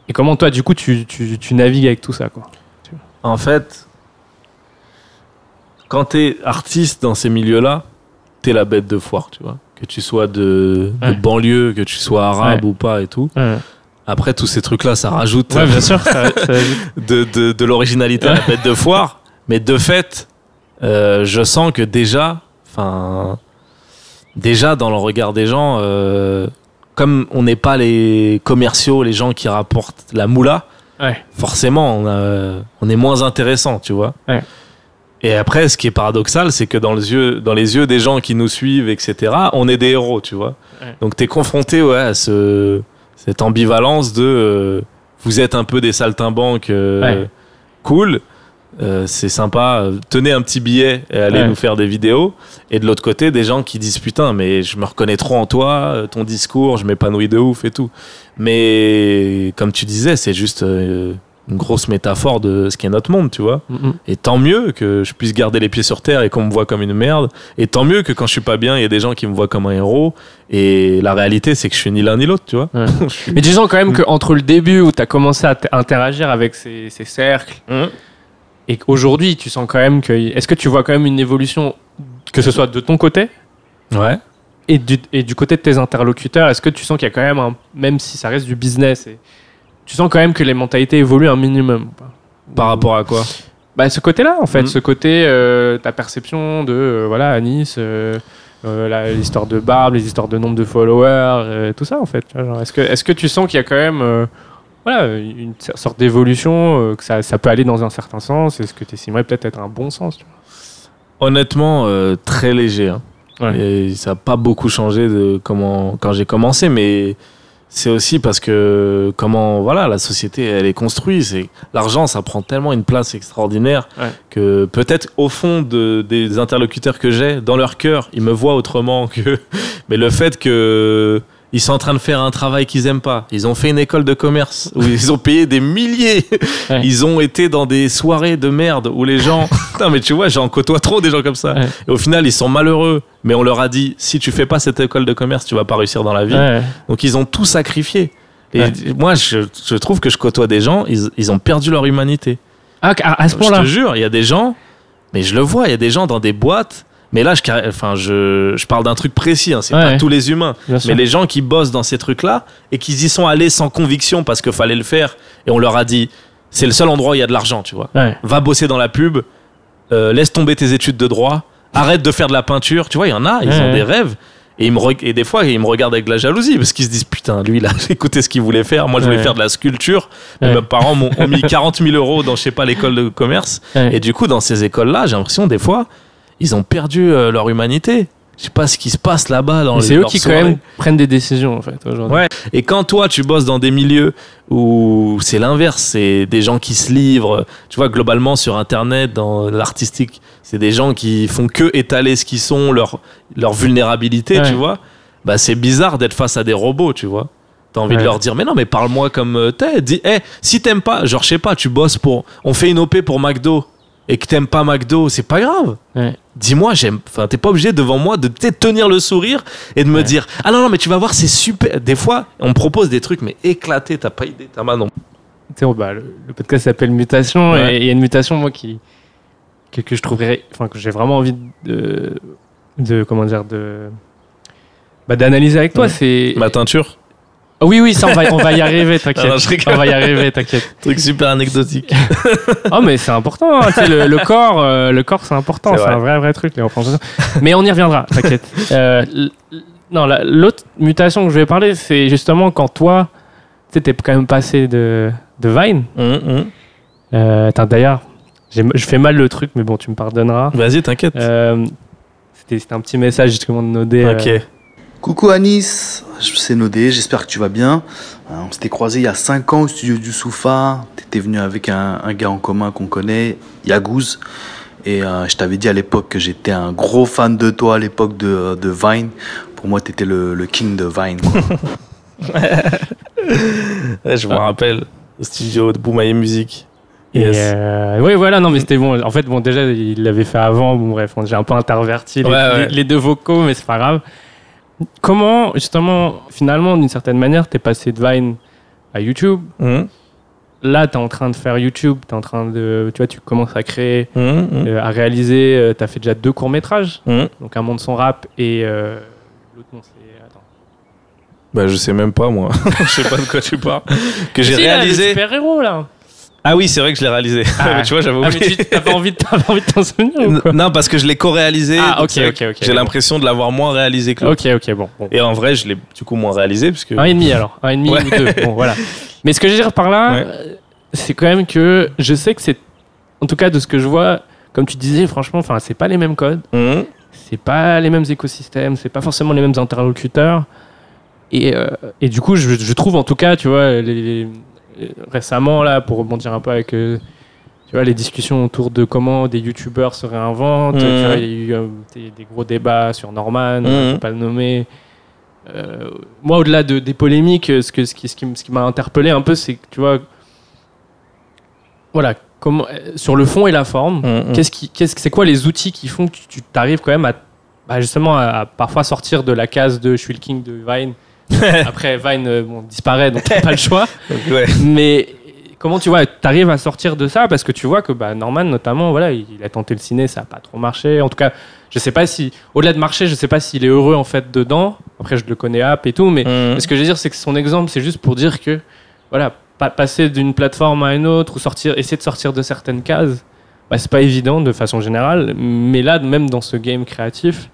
Et comment toi, du coup, tu, tu, tu navigues avec tout ça quoi? En fait, quand t'es artiste dans ces milieux-là, t'es la bête de foire, tu vois. Que tu sois de, banlieue, que tu sois arabe Ouais. ou pas et tout. Ouais, Après, tous ces trucs-là, ça rajoute Ouais, bien sûr. ça- ça- (laughs) de, de, de l'originalité à la bête de foire. Mais de fait, euh, je sens que déjà, enfin, déjà dans le regard des gens, euh, comme on n'est pas les commerciaux, les gens qui rapportent la moula, Ouais. forcément, on, a- on est moins intéressant, tu vois. Ouais. Et après, ce qui est paradoxal, c'est que dans les, yeux, dans les yeux des gens qui nous suivent, etc., on est des héros, tu vois. Ouais. Donc, tu es confronté ouais, à ce, cette ambivalence de euh, vous êtes un peu des saltimbanques euh, Ouais. cool, euh, c'est sympa, euh, tenez un petit billet et allez Ouais. nous faire des vidéos. Et de l'autre côté, des gens qui disent putain, mais je me reconnais trop en toi, euh, ton discours, je m'épanouis de ouf et tout. Mais comme tu disais, c'est juste euh, une grosse métaphore de ce qu'est notre monde, tu vois. Mm, mm. Et tant mieux que je puisse garder les pieds sur terre et qu'on me voit comme une merde. Et tant mieux que quand je suis pas bien, il y a des gens qui me voient comme un héros. Et la réalité, c'est que je suis ni l'un ni l'autre, tu vois. Ouais. (laughs) Mais tu sens quand même qu'entre le début où tu as commencé à interagir avec ces, ces cercles et qu'aujourd'hui, tu sens quand même que. Est-ce que tu vois quand même une évolution, que ce soit de ton côté? Ouais. et du, et du côté de tes interlocuteurs Est-ce que tu sens qu'il y a quand même, un, même si ça reste du business, et, tu sens quand même que les mentalités évoluent un minimum Par rapport à quoi bah, ce côté-là, en fait, Mhm. ce côté, euh, ta perception de, euh, voilà, à Nice, euh, euh, l'histoire de Barbe, les histoires de nombre de followers, tout ça, en fait. Est-ce que, est que tu sens qu'il y a quand même, voilà, une sorte d'évolution, que ça, ça peut aller dans un certain sens Est-ce que tu estimerais peut-être être un bon sens tu Honnêtement, très léger. hein. vois Ouais. Et ça n'a pas beaucoup changé de comment quand j'ai commencé, mais c'est aussi parce que comment voilà la société elle est construite. C'est l'argent, ça prend tellement une place extraordinaire Ouais. que peut-être au fond de, des interlocuteurs que j'ai, dans leur cœur, ils me voient autrement que. (laughs) Mais le fait que ils sont en train de faire un travail qu'ils aiment pas. Ils ont fait une école de commerce où ils ont payé des milliers. (laughs) Ouais. Ils ont été dans des soirées de merde où les gens. (laughs) non mais tu vois, j'en côtoie trop des gens comme ça. Ouais. Et au final, ils sont malheureux. Mais on leur a dit, si tu fais pas cette école de commerce, tu vas pas réussir dans la vie. Ouais. Donc ils ont tout sacrifié. Et moi, je, je trouve que je côtoie des gens, ils, ils ont perdu leur humanité. Ah, à, ce Je point-là te jure, il y a des gens, mais je le vois, il y a des gens dans des boîtes. Mais là, je, enfin, je, je parle d'un truc précis, hein, c'est Ouais. pas tous les humains. Bien sûr. Mais les gens qui bossent dans ces trucs-là et qui y sont allés sans conviction parce qu'il fallait le faire et on leur a dit, c'est le seul endroit où il y a de l'argent, tu vois Ouais. va bosser dans la pub, euh, laisse tomber tes études de droit, arrête de faire de la peinture. Tu vois, il y en a, ils ont des rêves. Et, ils me reg- et des fois, ils me regardent avec de la jalousie parce qu'ils se disent Putain, lui, il a (laughs) écouté ce qu'il voulait faire. Moi, je voulais Ouais. faire de la sculpture. Mais Ouais. mes parents m'ont ont mis (laughs) 40 000 euros dans, je sais pas, l'école de commerce. Ouais. Et du coup, dans ces écoles-là, j'ai l'impression, des fois, ils ont perdu euh, leur humanité. Je sais pas ce qui se passe là-bas dans Mais les c'est eux qui, quand même, prennent des décisions, en fait, aujourd'hui. Ouais. Et quand toi, tu bosses dans des milieux où c'est l'inverse, c'est des gens qui se livrent, tu vois, globalement sur Internet, dans l'artistique, c'est des gens qui font que étaler ce qu'ils sont, leur, leur vulnérabilité, Ouais. tu vois. Bah, c'est bizarre d'être face à des robots, tu vois. T'as envie de leur dire, mais non, mais parle-moi comme euh, t'es. Dis, hey, si t'aimes pas, genre, je sais pas, tu bosses pour. On fait une OP pour McDo et que t'aimes pas McDo, c'est pas grave. Ouais. Dis-moi, j'aime. Enfin, t'es pas obligé devant moi de tenir le sourire et de me Ouais. dire Ah non, non, mais tu vas voir, c'est super. Des fois, on me propose des trucs, mais éclatés, t'as pas idée, t'as non. Tu sais, on- bah, le, le podcast s'appelle Mutation Ouais. et il y a une mutation moi qui que, que je trouverais enfin que j'ai vraiment envie de de comment dire de bah, d'analyser avec toi c'est Ma teinture, oui oui ça on va on va y arriver (laughs) Ah non, t'inquiète je on va y arriver t'inquiète truc super anecdotique. oh mais c'est important hein, tu sais, le, le corps euh, le corps c'est important C'est un vrai vrai truc les enfants. mais on y reviendra t'inquiète Euh, non la- l'autre mutation que je vais parler c'est justement quand toi tu sais t'es quand même passé de de Vine Hum, hum. Euh, d'ailleurs, j'ai- je fais mal le truc, mais bon, tu me pardonneras. Vas-y, t'inquiète. Euh, C'était c'était un petit message justement de Nodé. euh, ok. Coucou Anis, c'est Nodé, j'espère que tu vas bien. Euh, On s'était croisé il y a 5 ans au studio du Soufa. T'étais venu avec un, un gars en commun qu'on connaît, Yagouz. Et euh, je t'avais dit à l'époque que j'étais un gros fan de toi à l'époque de, de Vine. Pour moi, t'étais le, le king de Vine. quoi. (laughs) Ouais, je me rappelle, au studio de Boumaï Music. Et Yes. euh, oui, voilà, non, mais c'était bon. En fait, bon, déjà, il l'avait fait avant. Bon, bref, j'ai un peu interverti les, Ouais, ouais. les- les deux vocaux, mais c'est pas grave. Comment, justement, finalement, d'une certaine manière, t'es passé de Vine à YouTube? Hum. là, tu es en train de faire YouTube, tu en train de. Tu vois, tu commences à créer, Hum, hum, euh, à réaliser. tu as fait déjà deux courts-métrages. Donc, Un monde sans rap et. euh, L'autre nom, c'est. Attends. Bah, je sais même pas, moi. (laughs) je sais pas de quoi tu parles. Que j'ai Si, là, le réalisé. super-héros, là. Ah oui, c'est vrai que je l'ai réalisé. Ah. mais (laughs) tu vois, j'avais Ah, mais oublié. tu t'as pas envie de t'en souvenir ou quoi non, parce que je l'ai co-réalisé. Ah, ok, ok, ok. J'ai l'impression de l'avoir moins réalisé que l'autre. Ok, ok, bon. bon. Et en vrai, je l'ai du coup moins réalisé parce que. Un et demi alors, un et demi Ouais. ou deux. Bon, voilà. Mais ce que je veux dire par là, Ouais. euh, c'est quand même que je sais que c'est, en tout cas de ce que je vois, comme tu disais, franchement, enfin, c'est pas les mêmes codes, Hum, c'est pas les mêmes écosystèmes, c'est pas forcément les mêmes interlocuteurs. Et, euh, et du coup, je, je trouve en tout cas, tu vois, les- les- récemment là, pour rebondir un peu avec, euh, tu vois, les discussions autour de comment des youtubeurs se réinventent. Tu vois, il y a eu euh, des, des gros débats sur Norman, Mhm. je vais pas le nommer. Euh, moi, au-delà de, des polémiques, ce, que, ce qui, ce qui, m- ce qui m'a interpellé un peu, c'est que tu vois, voilà, comment, sur le fond et la forme. Qu'est-ce qui, qu'est-ce, c'est quoi les outils qui font que tu t'arrives quand même à, bah, justement à, à parfois sortir de la case de je suis le king de Vine. (laughs) Après Vine euh, bon, disparaît donc t'as pas le choix. (laughs) Donc, ouais. Mais comment tu vois, t'arrives à sortir de ça parce que tu vois que bah, Norman notamment voilà il, il a tenté le ciné ça a pas trop marché. En tout cas je sais pas si au-delà de marcher je sais pas s'il est heureux en fait dedans. Après je le connais app et tout mais Hum. ce que je veux dire, c'est que son exemple, c'est juste pour dire que, voilà, pa- passer d'une plateforme à une autre ou sortir, essayer de sortir de certaines cases, bah, c'est pas évident de façon générale. Mais là, même dans ce game créatif,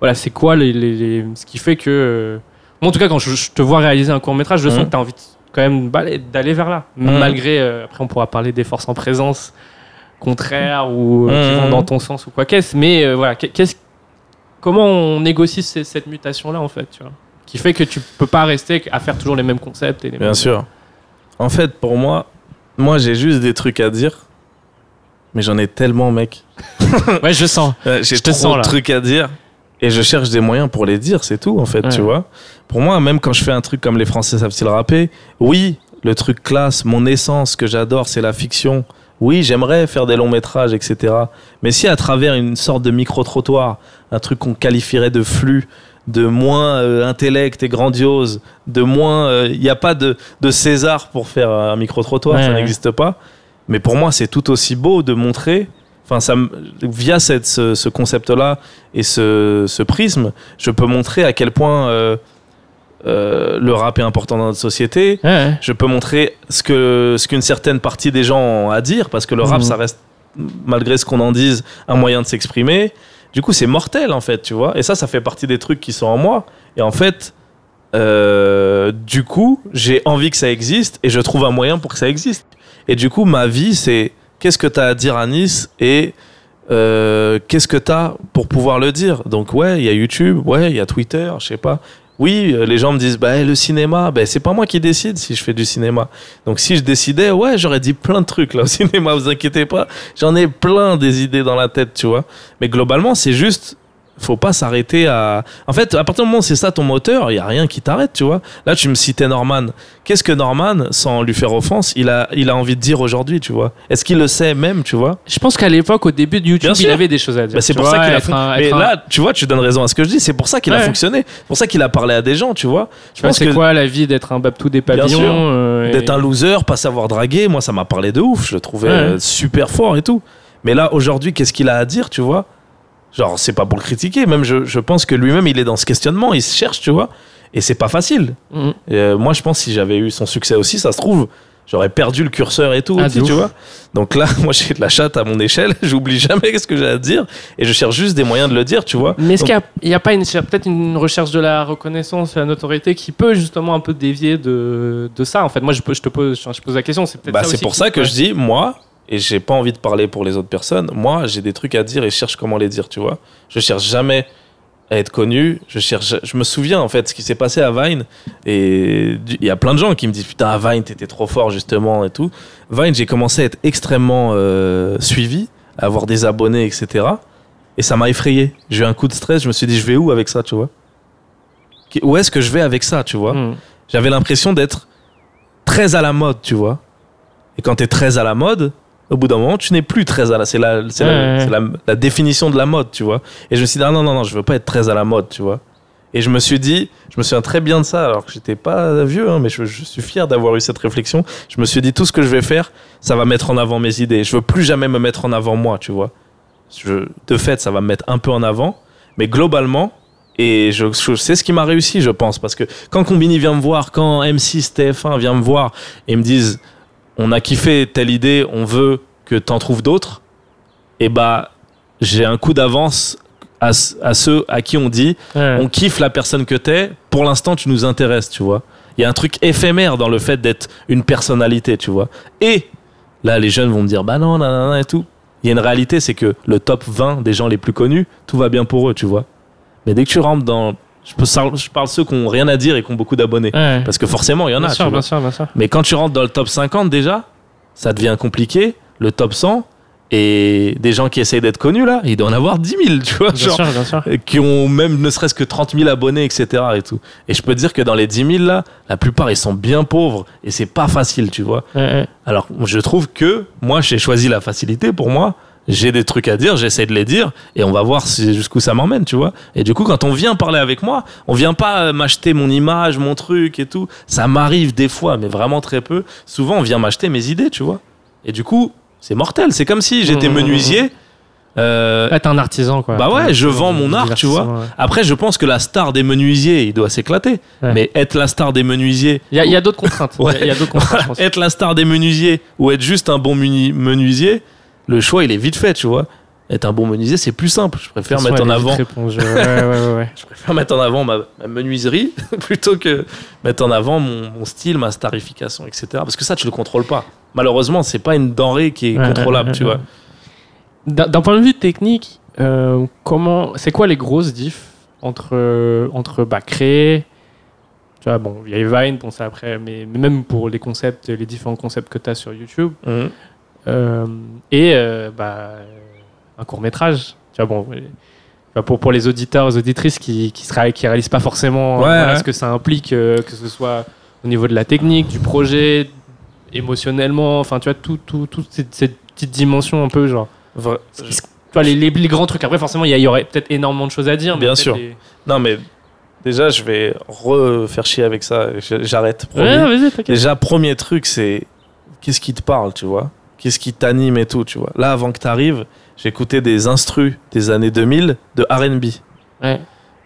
voilà, c'est quoi les, les- les- ce qui fait que. euh, moi, en tout cas, quand je, je te vois réaliser un court métrage, je sens Mhm. que tu as envie de- quand même d'aller vers là. Mhm. Malgré, euh, après, on pourra parler des forces en présence contraires ou euh, qui Mhm. vont dans ton sens ou quoi qu'est-ce. Mais euh, voilà, qu'est- qu'est-ce comment on négocie ces- cette mutation-là, en fait, tu vois qui fait que tu peux pas rester à faire toujours les mêmes concepts et les Bien mêmes... sûr. En fait, pour moi, moi j'ai juste des trucs à dire. Mais j'en ai tellement, mec. Ouais, je sens. (laughs) J'ai trop sens, de là. trucs à dire. Et je cherche des moyens pour les dire, c'est tout, en fait, Ouais. tu vois. Pour moi, même quand je fais un truc comme les Français savent-ils rapper, oui, le truc classe, mon essence que j'adore, c'est la fiction. Oui, j'aimerais faire des longs métrages, etc. Mais si à travers une sorte de micro-trottoir, un truc qu'on qualifierait de flux, de moins euh, intellect et grandiose, de moins... Il n'y a pas de, de César pour faire un micro-trottoir, Ouais, ça ouais. n'existe pas. Mais pour moi, c'est tout aussi beau de montrer... Enfin, ça, via cette, ce, ce concept-là et ce, ce prisme, je peux montrer à quel point euh, euh, le rap est important dans notre société. Ouais, ouais. Je peux montrer ce que ce qu'une certaine partie des gens ont à dire, parce que le rap, Mhm. ça reste, malgré ce qu'on en dise, un moyen de s'exprimer. Du coup, c'est mortel, en fait, tu vois. Et ça, ça fait partie des trucs qui sont en moi. Et en fait, euh, du coup, j'ai envie que ça existe et je trouve un moyen pour que ça existe. Et du coup, ma vie, c'est qu'est-ce que tu as à dire à Nice et euh, qu'est-ce que tu as pour pouvoir le dire? Donc, ouais, il y a YouTube, ouais, il y a Twitter, je sais pas. Oui, euh, les gens me disent, bah, le cinéma, bah, c'est pas moi qui décide si je fais du cinéma. Donc, si je décidais, ouais, j'aurais dit plein de trucs là au (laughs) cinéma, vous inquiétez pas. J'en ai plein des idées dans la tête, tu vois. Mais globalement, c'est juste, faut pas s'arrêter à. En fait, à partir du moment où c'est ça ton moteur, il y a rien qui t'arrête, tu vois. Là, tu me citais Norman. Qu'est-ce que Norman, sans lui faire offense, il a, il a envie de dire aujourd'hui, tu vois? Est-ce qu'il le sait même, tu vois? Je pense qu'à l'époque, au début de YouTube, il avait des choses à dire. Bah, c'est pour ça qu'il a fon- un- Mais un- là, tu vois, tu donnes raison à ce que je dis. C'est pour ça qu'il a fonctionné. C'est pour ça qu'il a parlé à des gens, tu vois. Je pense c'est que quoi la vie d'être un Babtou des pavillons euh, et- d'être un loser, pas savoir draguer, moi, ça m'a parlé de ouf. Je le trouvais Ouais. super fort et tout. Mais là, aujourd'hui, qu'est-ce qu'il a à dire, tu vois? Genre, c'est pas pour le critiquer. Même, je, je pense que lui-même, il est dans ce questionnement. Il se cherche, tu vois. Et c'est pas facile. Et, euh, moi, je pense que si j'avais eu son succès aussi, ça se trouve, j'aurais perdu le curseur et tout, Ah, aussi, de tu vois. Donc là, (laughs) moi, j'ai de la chatte à mon échelle. (laughs) J'oublie jamais ce que j'ai à dire. Et je cherche juste des moyens de le dire, tu vois. Mais est-ce qu'il n'y a, a pas une, peut-être une recherche de la reconnaissance et la notoriété qui peut justement un peu dévier de, de ça En fait, moi, je, peux- je te pose, je pose la question. C'est peut-être Bah, ça c'est pour qui- ça que ouais. je dis, moi, et j'ai pas envie de parler pour les autres personnes, moi, j'ai des trucs à dire et je cherche comment les dire, tu vois. Je cherche jamais à être connu. Je cherche, je me souviens, en fait, ce qui s'est passé à Vine. Et il y a plein de gens qui me disent, putain, à Vine, t'étais trop fort, justement, et tout. Vine, j'ai commencé à être extrêmement euh, suivi, à avoir des abonnés, etc. Et ça m'a effrayé. J'ai eu un coup de stress, je me suis dit, je vais où avec ça, tu vois? Où est-ce que je vais avec ça, tu vois? Mhm. j'avais l'impression d'être très à la mode, tu vois. Et quand tu es très à la mode, au bout d'un moment, tu n'es plus très à la. C'est la, c'est la- Ouais, c'est la, la définition de la mode, tu vois. Et je me suis dit, ah non, non, non, je veux pas être très à la mode, tu vois. Et je me suis dit, je me souviens très bien de ça, alors que j'étais pas vieux, hein, mais je, je suis fier d'avoir eu cette réflexion. Je me suis dit, tout ce que je vais faire, ça va mettre en avant mes idées. Je veux plus jamais me mettre en avant moi, tu vois. Je, de fait, ça va me mettre un peu en avant, mais globalement, et je, je sais ce qui m'a réussi, je pense, parce que quand Combini vient me voir, quand M6, TF1 vient me voir et me disent, on a kiffé telle idée, on veut que t'en trouves d'autres, et bah, j'ai un coup d'avance à, ceux à qui on dit, Ouais. on kiffe la personne que t'es, pour l'instant tu nous intéresses, tu vois. Il y a un truc éphémère dans le fait d'être une personnalité, tu vois. Et là, les jeunes vont me dire, bah non, nanana et tout. Il y a une réalité, c'est que le top 20 des gens les plus connus, tout va bien pour eux, tu vois. Mais dès que tu rentres dans. Je, peux, je parle ceux qui ont rien à dire et qui ont beaucoup d'abonnés. Ouais. Parce que forcément, il y en bien a. sûr, bien sûr, bien sûr. Mais quand tu rentres dans le top 50 déjà, ça devient compliqué. Le top 100, et des gens qui essayent d'être connus là, il doit en avoir 10 000, tu vois. Bien genre, sûr, bien sûr. qui ont même ne serait-ce que 30 000 abonnés, etc. Et, tout. et je peux te dire que dans les 10 000 là, la plupart ils sont bien pauvres et c'est pas facile, tu vois. Ouais, ouais. Alors je trouve que moi j'ai choisi la facilité pour moi. J'ai des trucs à dire, j'essaie de les dire et on va voir si- jusqu'où ça m'emmène, tu vois. Et du coup, quand on vient parler avec moi, on vient pas euh, m'acheter mon image, mon truc et tout. Ça m'arrive des fois, mais vraiment très peu. Souvent, on vient m'acheter mes idées, tu vois. Et du coup, c'est mortel. C'est comme si j'étais Mmh, mmh, menuisier. Euh, Ouais, t'es un artisan, quoi. Bah ouais, je vends mon art, tu vois. ouais. Après, je pense que la star des menuisiers, il doit s'éclater. Ouais. Mais être la star des menuisiers, Il y a, y d'autres contraintes. (laughs) Y a- Ouais. il y a, d'autres contraintes, être la star des menuisiers ou être juste un bon menuisier, le choix il est vite fait, tu vois. Être un bon menuisier, c'est plus simple. Je préfère mettre en avant, réponse, je- Ouais, ouais, ouais, ouais. (laughs) je préfère mettre en avant ma, ma menuiserie (laughs) plutôt que mettre en avant mon, mon style, ma starification, etc. Parce que ça, tu le contrôles pas. Malheureusement, c'est pas une denrée qui est contrôlable, tu vois. D'un point de vue technique, euh, comment, c'est quoi les grosses diffs entre, euh, entre bah, créer, tu vois, bon, il y a Vine, bon, ça après, mais, mais même pour les concepts, les différents concepts que tu as sur YouTube, euh, et euh, bah, un court métrage, tu vois, bon, euh, pour, pour les auditeurs, les auditrices qui qui, sera- qui réalisent pas forcément Ouais, voilà, ouais. ce que ça implique, euh, que ce soit au niveau de la technique, du projet, émotionnellement, enfin, tu vois, tout, tout, toutes ces, ces petites dimensions un peu, genre. Vra- Tu vois, les, les- les grands trucs. Après, forcément, il y, aurait peut-être énormément de choses à dire. mais Bien sûr. les- Non, mais déjà, je vais refaire chier avec ça. J'arrête. Ouais. Déjà, premier truc, c'est qu'est-ce qui te parle, tu vois? Qu'est-ce qui t'anime et tout, tu vois Là, avant que t'arrives, j'écoutais des instrus des années 2000 de R&B. Ouais.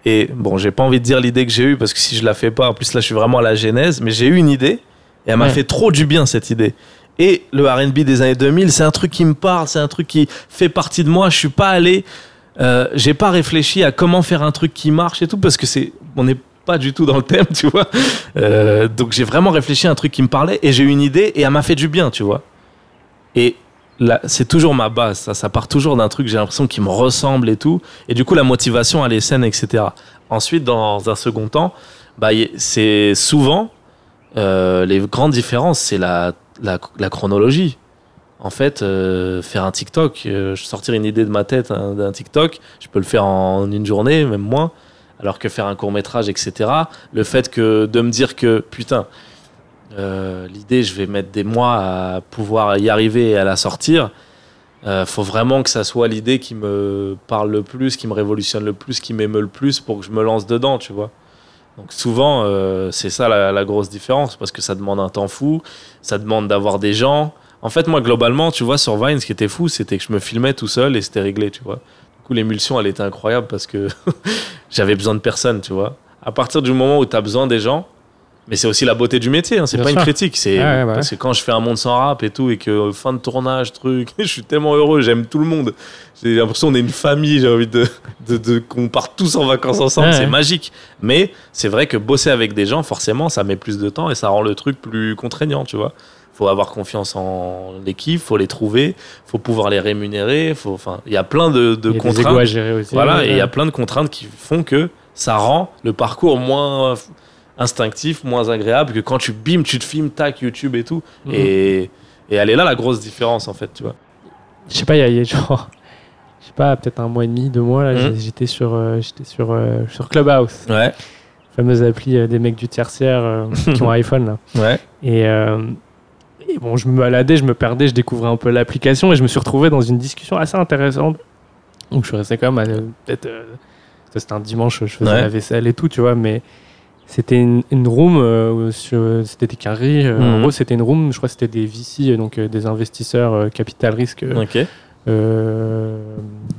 Et bon, j'ai pas envie de dire l'idée que j'ai eue parce que si je la fais pas, en plus là, je suis vraiment à la genèse, mais j'ai eu une idée et elle m'a Ouais. fait trop du bien cette idée. Et le R&B des années 2000, c'est un truc qui me parle, c'est un truc qui fait partie de moi. Je suis pas allé, euh, j'ai pas réfléchi à comment faire un truc qui marche et tout parce que c'est, on n'est pas du tout dans le thème, (laughs) tu vois. Euh, donc j'ai vraiment réfléchi à un truc qui me parlait et j'ai eu une idée et elle m'a fait du bien, tu vois. Et c'est toujours ma base, ça, part toujours d'un truc, j'ai l'impression qui me ressemble et tout. Et du coup, la motivation, elle est saine, etc. Ensuite, dans un second temps, bah, c'est souvent euh, les grandes différences, c'est la chronologie. En fait, euh, faire un TikTok, euh, sortir une idée de ma tête hein, d'un TikTok, je peux le faire en une journée, même moins. Alors que faire un court métrage, etc. Le fait que de me dire que putain, euh, l'idée, je vais mettre des mois à pouvoir y arriver et à la sortir. Euh, faut vraiment que ça soit l'idée qui me parle le plus, qui me révolutionne le plus, qui m'émeut le plus pour que je me lance dedans, tu vois. Donc souvent, euh, c'est ça la, la grosse différence, parce que ça demande un temps fou, ça demande d'avoir des gens. En fait, moi, globalement, tu vois, sur Vine, ce qui était fou, c'était que je me filmais tout seul et c'était réglé, tu vois. Du coup, l'émulsion, elle était incroyable parce que (laughs) j'avais besoin de personne, tu vois. À partir du moment où tu as besoin des gens, mais c'est aussi la beauté du métier, hein, c'est pas sûr. une critique. C'est Ouais, ouais, parce que quand je fais un monde sans rap et tout, et que euh, fin de tournage, truc, (laughs) je suis tellement heureux, j'aime tout le monde. J'ai l'impression qu'on est une famille, j'ai envie de, de, de- qu'on parte tous en vacances ensemble, c'est magique. Mais c'est vrai que bosser avec des gens, forcément, ça met plus de temps et ça rend le truc plus contraignant, tu vois. Faut avoir confiance en l'équipe, faut les trouver, faut pouvoir les rémunérer, faut, enfin, il y a plein de, de y a contraintes. à gérer aussi. Voilà, et il y a plein de contraintes qui font que ça rend le parcours moins instinctif, moins agréable que quand tu bim, tu te filmes, tac, YouTube et tout. Mhm. Et, et elle est là la grosse différence en fait, tu vois. Je sais pas, il y y, a genre. Je sais pas, peut-être un mois et demi, deux mois, là, Mhm. j'étais sur, euh, j'étais sur, euh, sur Clubhouse, Ouais, fameuse appli euh, des mecs du tertiaire (laughs) qui ont iPhone. Là. ouais. Et, et bon, je me baladais, je me perdais, je découvrais un peu l'application et je me suis retrouvé dans une discussion assez intéressante. Donc je suis resté quand même peut-être C'était un dimanche, je faisais Ouais. la vaisselle et tout, tu vois, mais c'était une, une room, euh, c'était des carrés. euh, En Mhm. gros, c'était une room, je crois que c'était des VC, donc euh, des investisseurs capital risque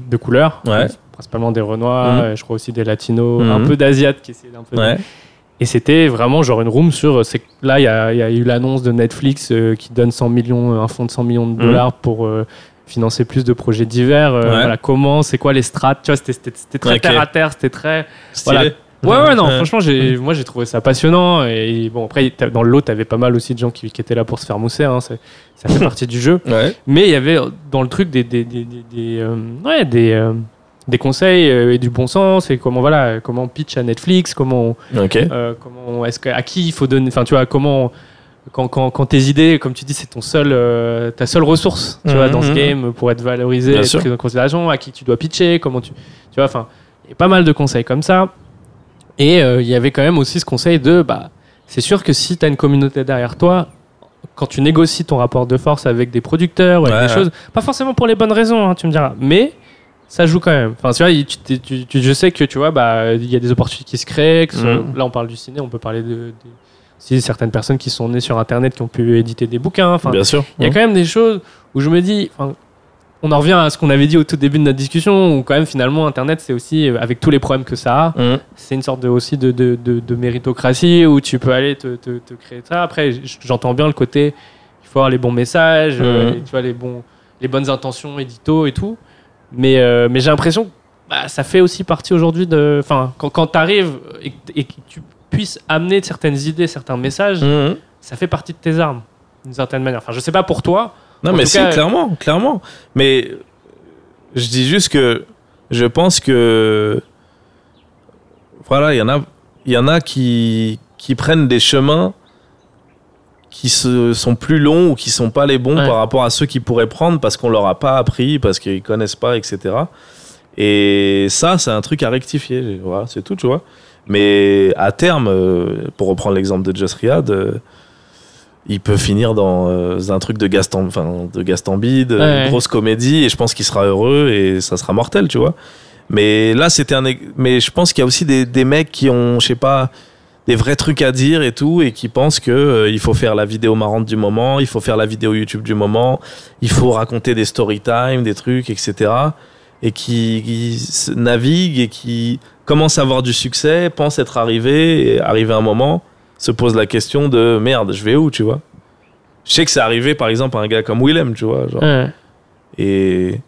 de couleur. Ouais. Principalement des Renois, Mhm. je crois aussi des Latinos, Mhm. un peu d'Asiates qui essayaient d'un peu de- Ouais. et c'était vraiment genre une room sur. Là, il y a, il y a eu l'annonce de Netflix qui donne 100 millions, un fonds de 100 millions de Mhm. dollars pour financer plus de projets divers. Ouais. voilà, comment, c'est quoi les strates Tu vois, c'était- très Ok. terre à terre, c'était très. Stylé. Voilà. Ouais, ouais, non, Ouais. franchement, j'ai, moi j'ai trouvé ça passionnant. Et bon, après, dans le lot, t'avais pas mal aussi de gens qui, qui étaient là pour se faire mousser. Hein, c'est- ça fait (laughs) partie du jeu. Ouais. Mais il y avait euh, dans le truc des, des, des, des, des, euh, ouais, des, euh, des conseils euh, et du bon sens et comment voilà comment on pitch à Netflix comment Ok. euh, comment est-ce que à qui il faut donner enfin tu vois comment quand, quand, quand tes idées comme tu dis c'est ton seul euh, ta seule ressource tu Mhm, vois dans ce mhm. game pour être valorisé Bien être sûr. pris en considération à qui tu dois pitcher comment tu tu vois enfin il y a pas mal de conseils comme ça et euh, il y avait quand même aussi ce conseil de bah c'est sûr que si tu as une communauté derrière toi quand tu négocies ton rapport de force avec des producteurs ou avec Ouais, des ouais. choses pas forcément pour les bonnes raisons hein, tu me diras mais ça joue quand même. Enfin, tu vois, il- tu, t'es- tu- tu- je sais que tu vois, bah, il y a des opportunités qui se créent. que Mhm. Là, on parle du ciné, on peut parler de, de- si certaines personnes qui sont nées sur Internet, qui ont pu éditer des bouquins. Enfin, Bien sûr. il y a quand même des choses où je me dis, on en revient à ce qu'on avait dit au tout début de notre discussion, où quand même finalement Internet, c'est aussi euh, avec tous les problèmes que ça a, Mhm. c'est une sorte de, aussi de, de, de- de méritocratie où tu peux aller te, te- te créer ça. Après, j'entends bien le côté, il faut avoir les bons messages, euh, Mhm. et tu vois, les, bons, les bonnes intentions, édito et tout. Mais, euh, mais j'ai l'impression que bah, ça fait aussi partie aujourd'hui de. Enfin, quand, quand tu arrives et, que- et que tu puisses amener certaines idées, certains messages, Mhm. ça fait partie de tes armes, d'une certaine manière. Enfin, je sais pas pour toi. Non, En mais si, cas- clairement, clairement. Mais je dis juste que je pense que. Voilà, il y en a, il y en a qui, qui prennent des chemins qui se, sont plus longs ou qui sont pas les bons Ouais. par rapport à ceux qu'ils pourraient prendre parce qu'on leur a pas appris, parce qu'ils connaissent pas, etc. Et ça, c'est un truc à rectifier. Voilà, c'est tout, tu vois. Mais à terme, euh, pour reprendre l'exemple de Just Riyad, euh, il peut finir dans euh, un truc de Gaston, enfin, de Gaston Bide, Ouais. une grosse comédie, et je pense qu'il sera heureux et ça sera mortel, tu vois. Mais là, c'était un. Mais je pense qu'il y a aussi des, des mecs qui ont, je sais pas, des vrais trucs à dire et tout, et qui pensent que euh, il faut faire la vidéo marrante du moment, il faut faire la vidéo YouTube du moment, il faut raconter des story time, des trucs, etc. Et qui, qui naviguent et qui commencent à avoir du succès, pensent être arrivés, et arrivé un moment, se posent la question de merde, je vais où, tu vois? Je sais que c'est arrivé par exemple à un gars comme Willem, tu vois. Genre, Ouais. et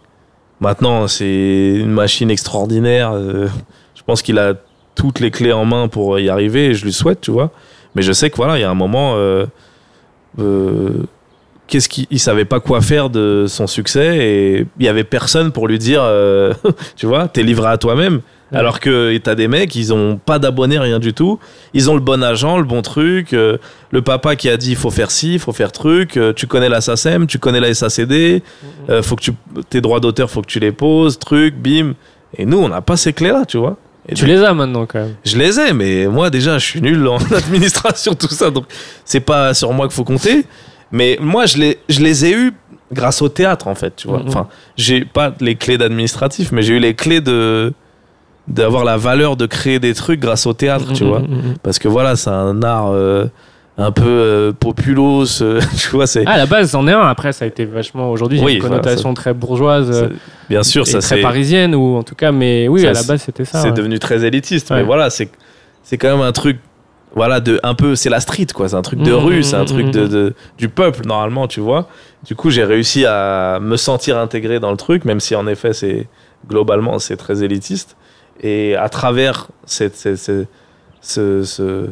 maintenant, c'est une machine extraordinaire. euh, je pense qu'il a toutes les clés en main pour y arriver et je lui souhaite, tu vois. Mais je sais que voilà, il y a un moment, euh, euh, qu'est-ce qu'il il savait pas quoi faire de son succès et il y avait personne pour lui dire, euh, (laughs) tu vois, t'es livré à toi-même. Ouais. Alors que t'as des mecs, ils ont pas d'abonnés, rien du tout. Ils ont le bon agent, le bon truc. euh, le papa qui a dit il faut faire ci, il faut faire truc. euh, tu connais la SACEM, tu connais la SACD. euh, faut que tu, tes droits d'auteur, faut que tu les poses, truc, bim. Et nous, on n'a pas ces clés-là, tu vois. Et Tu donc, les as maintenant quand même. Je les ai, mais moi déjà, je suis nul en (laughs) administration, tout ça. Donc, c'est pas sur moi qu'il faut compter. Mais moi, je les, je les ai eus grâce au théâtre, en fait, tu vois. Mhm. Enfin, j'ai pas les clés d'administratif, mais j'ai eu les clés de d'avoir la valeur de créer des trucs grâce au théâtre, tu Mhm, vois. mhm, mhm. Parce que voilà, c'est un art euh, un peu euh, populos, euh, (laughs) tu vois. C'est Ah, à la base, c'en est un. Après, ça a été vachement. Aujourd'hui, il y a Oui, une voilà, connotation très bourgeoise. euh, bien sûr, et ça très c'est parisienne, ou en tout cas, mais oui, Ça, à la base, c'était ça. c'est ouais. devenu très élitiste. Ouais. Mais voilà, c'est c'est quand même un truc. Voilà, de un peu, c'est la street, quoi. C'est un truc de rue, c'est un truc de, de- du peuple normalement, tu vois. Du coup, j'ai réussi à me sentir intégré dans le truc, même si en effet, c'est globalement, c'est très élitiste. Et à travers cette, cette- cette- ce, ce-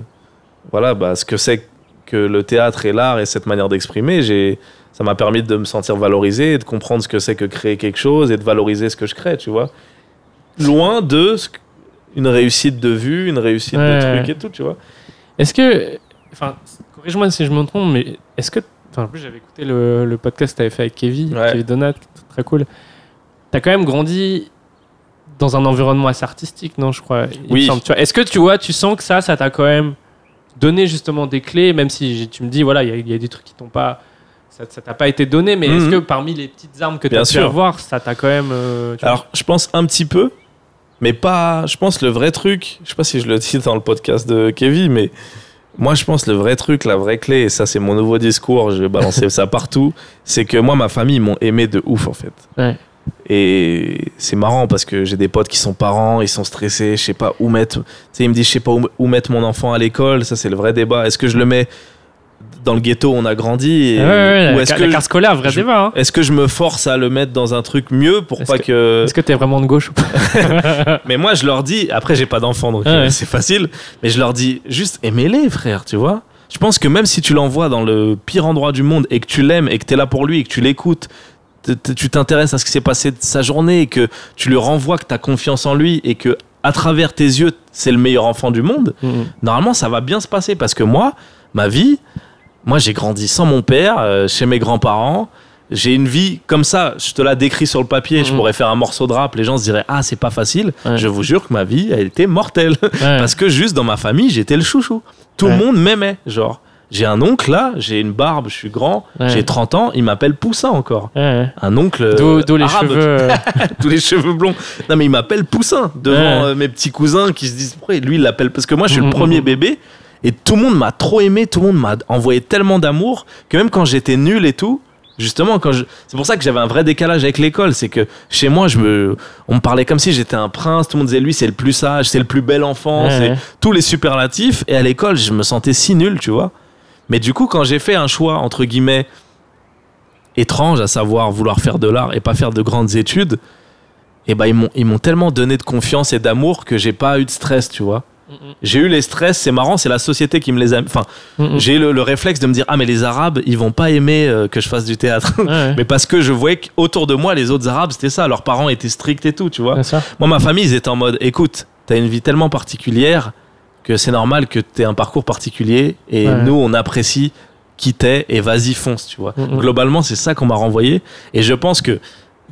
voilà, bah, ce que c'est que le théâtre et l'art et cette manière d'exprimer, j'ai, ça m'a permis de me sentir valorisé et de comprendre ce que c'est que créer quelque chose et de valoriser ce que je crée, tu vois. Loin de une réussite de vue, une réussite Ouais. de truc et tout, tu vois. Est-ce que. Enfin, corrige-moi si je me trompe, mais est-ce que. En plus, j'avais écouté le, le podcast que tu avais fait avec Kevin, Ouais. Kevin Donat, très cool. Tu as quand même grandi dans un environnement assez artistique, non, je crois. il Oui. Est-ce que tu vois, tu sens que ça, ça t'a quand même donné justement des clés, même si tu me dis, voilà, il y a- il y, a des trucs qui t'ont pas. Ça t'a pas été donné, mais est-ce Mhm. que parmi les petites armes que tu as pu sûr. avoir, ça t'a quand même. euh, Alors, je pense un petit peu, Mais pas, je pense, le vrai truc, je sais pas si je le dis dans le podcast de Kevin, mais moi, je pense le vrai truc, la vraie clé, et ça, c'est mon nouveau discours, je vais balancer ça partout, (laughs) c'est que moi, ma famille, ils m'ont aimé de ouf, en fait. Ouais. Et c'est marrant parce que j'ai des potes qui sont parents, ils sont stressés, je sais pas où mettre. Tu sais, ils me disent, je sais pas où, mettre mon enfant à l'école, ça, c'est le vrai débat. Est-ce que je le mets dans le ghetto où on a grandi et- Ouais, ouais, ouais, ou est-ce que la carte scolaire, vrai je- débat. Hein. est-ce que je me force à le mettre dans un truc mieux pour pas que, Est-ce que t'es vraiment de gauche ou pas? (laughs) Mais moi je leur dis, après j'ai pas d'enfant donc euh, ouais. c'est facile, mais je leur dis juste aimez-les frère, tu vois. Je pense que même si tu l'envoies dans le pire endroit du monde et que tu l'aimes et que t'es là pour lui et que tu l'écoutes, tu t'intéresses à ce qui s'est passé de sa journée et que tu lui renvoies que t'as confiance en lui et que à travers tes yeux c'est le meilleur enfant du monde, Mhm. normalement ça va bien se passer parce que moi, ma vie, moi j'ai grandi sans mon père, euh, chez mes grands-parents. J'ai une vie comme ça, je te la décris sur le papier, je Mhm. pourrais faire un morceau de rap, les gens se diraient Ah, c'est pas facile. Ouais. Je vous jure que ma vie, elle était mortelle. Ouais. (laughs) Parce que juste dans ma famille, j'étais le chouchou. Tout Ouais. le monde m'aimait. Genre, j'ai un oncle là, j'ai une barbe, je suis grand, Ouais. j'ai 30 ans, il m'appelle Poussin encore. Ouais. Un oncle. D'où euh, les cheveux. euh, (laughs) tous les cheveux blonds. Non, mais il m'appelle Poussin devant Ouais. euh, mes petits cousins qui se disent pourquoi lui il l'appelle? Parce que moi je suis le premier mhm. bébé et tout le monde m'a trop aimé, tout le monde m'a envoyé tellement d'amour que même quand j'étais nul et tout, justement quand je c'est pour ça que j'avais un vrai décalage avec l'école, c'est que chez moi je me on me parlait comme si j'étais un prince, tout le monde disait lui c'est le plus sage, c'est le plus bel enfant, Ouais, c'est ouais. tous les superlatifs et à l'école je me sentais si nul, tu vois. Mais du coup quand j'ai fait un choix entre guillemets étrange, à savoir vouloir faire de l'art et pas faire de grandes études, et ben ils m'ont tellement donné de confiance et d'amour que j'ai pas eu de stress, tu vois. J'ai eu les stress, c'est marrant, c'est la société qui me les a. Enfin, j'ai le, le réflexe de me dire ah mais les Arabes ils vont pas aimer euh, que je fasse du théâtre. Ouais. (laughs) mais parce que je voyais qu'autour de moi les autres Arabes c'était ça, leurs parents étaient stricts et tout, tu vois. Moi ma famille ils étaient en mode écoute t'as une vie tellement particulière que c'est normal que t'aies un parcours particulier et Ouais. nous on apprécie qui t'es et vas-y fonce, tu vois. Mhm. Globalement c'est ça qu'on m'a renvoyé et je pense que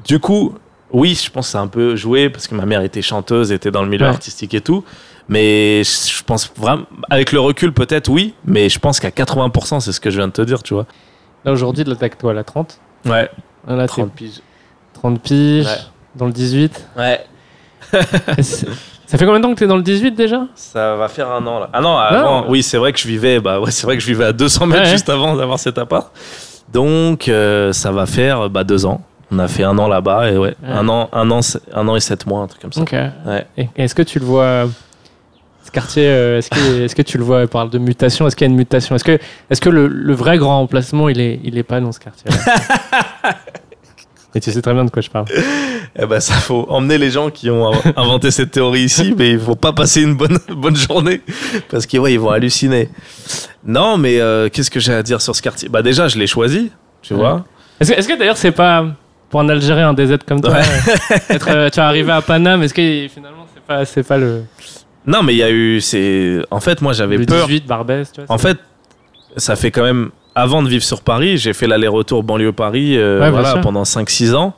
du coup oui je pense que c'est un peu joué parce que ma mère était chanteuse, était dans le milieu Ouais. artistique et tout. Mais je pense vraiment, avec le recul peut-être oui, mais je pense qu'à 80% c'est ce que je viens de te dire, tu vois. Là, aujourd'hui, là, t'as que toi, la 30. Ouais. Là, t'es 30 piges. 30 piges. Ouais. Dans le 18. Ouais. (laughs) Ça fait combien de temps que t'es dans le 18 déjà? Ça va faire un an là. Ah non, avant, Non. oui, c'est vrai que je vivais, bah ouais, c'est vrai que je vivais à 200 mètres Ouais. juste avant d'avoir cet appart. Donc euh, ça va faire bah, deux ans. On a fait un an là-bas et ouais, Ouais. un an, un an, un an et sept mois, un truc comme ça. Ok. Ouais. Et Est-ce que tu le vois ce quartier euh, Est-ce que, est-ce que tu le vois il parle de mutation Est-ce qu'il y a une mutation? Est-ce que, est-ce que le, le vrai grand emplacement il est, il est pas dans ce quartier (laughs) Et tu sais très bien de quoi je parle. Eh ben ça faut emmener les gens qui ont inventé cette théorie ici, (laughs) mais il faut pas passer une bonne (laughs) bonne journée parce qu'ils ouais, ils vont halluciner. Non, mais euh, qu'est-ce que j'ai à dire sur ce quartier? Bah déjà, je l'ai choisi, tu Ouais. vois. Est-ce que, est-ce que d'ailleurs c'est pas pour un Algérien un DZ comme toi Ouais. euh, être, euh, tu es arrivé à Paname Est-ce que finalement c'est pas, c'est pas le, Non, mais il y a eu, c'est, en fait, moi j'avais peur. 18 Barbès tu vois, En fait, ça fait quand même. Avant de vivre sur Paris, j'ai fait l'aller-retour banlieue Paris euh, Ouais, voilà, pendant 5-6 ans.